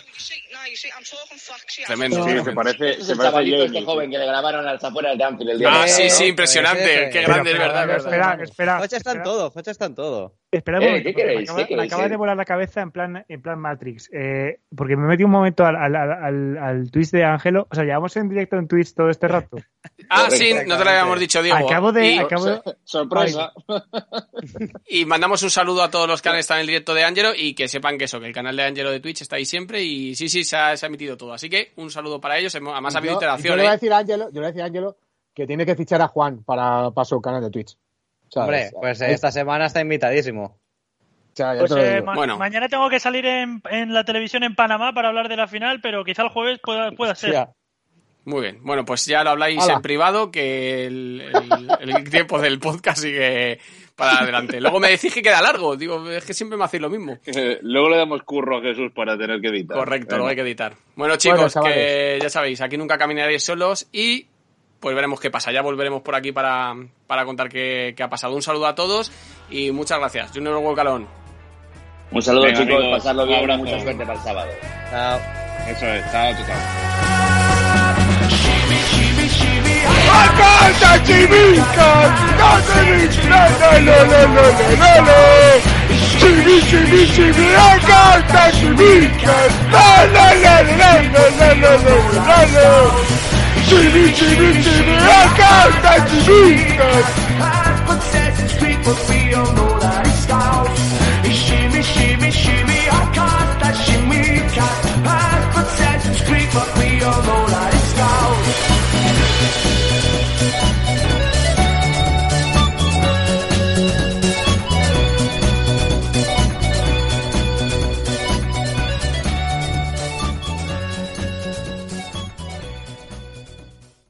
Tremendo. Sí, se parece, se parece a Jamie. este joven que le grabaron a las afueras de Anfield el día Ah, de sí, sí, impresionante. Qué grande, es verdad, es verdad. Espera, espera. Joche está en todo, Joche está en todo. Espera un Eh, momento, ¿qué queréis? Me acaba, ¿Qué me queréis? acaba de volar la cabeza en plan, en plan Matrix. Eh, porque me metí un momento al, al, al, al, Twitch de Ángelo. O sea, llevamos en directo en Twitch todo este rato. *laughs* Ah, sí, no te lo habíamos dicho, Diego. Acabo de. Y, acabo de- Sorpresa. *laughs* y mandamos un saludo a todos los que han estado en el directo de Angelo y que sepan que eso, que el canal de Angelo de Twitch está ahí siempre y sí, sí, se ha, se ha emitido todo. Así que un saludo para ellos. Además ha habido Yo, yo interacción, le voy a ¿eh? decir a Ángelo, yo le voy a decir a Ángelo que tiene que fichar a Juan para, para su canal de Twitch. Hombre, pues Es- esta semana está invitadísimo. sea, ya Pues, te lo eh, digo. ma- Bueno. mañana tengo que salir en, en la televisión en Panamá para hablar de la final, pero quizá el jueves pueda, pueda ser. Muy bien. Bueno, pues ya lo habláis en privado, que el, el- el tiempo del podcast sigue para adelante. Luego me decís que queda largo. Digo, es que siempre me hacéis lo mismo. Eh, Luego le damos curro a Jesús para tener que editar. Correcto, lo hay que editar. Bueno, chicos, que ya sabéis, aquí nunca caminaréis solos y pues veremos qué pasa. Ya volveremos por aquí para, para contar qué, qué ha pasado. Un saludo a todos y muchas gracias. Junior Huelcalón. Un saludo, Venga, chicos, amigos, pasarlo un bien abrazo. mucha suerte para el sábado. Chao. Eso es, chao, chao. Jimmy, Jimmy, Jimmy, I got that Jimmy. Shimmy, shimmy, shimmy, I got that shimmy cat. Pass but says possessions, creep, but we all know that.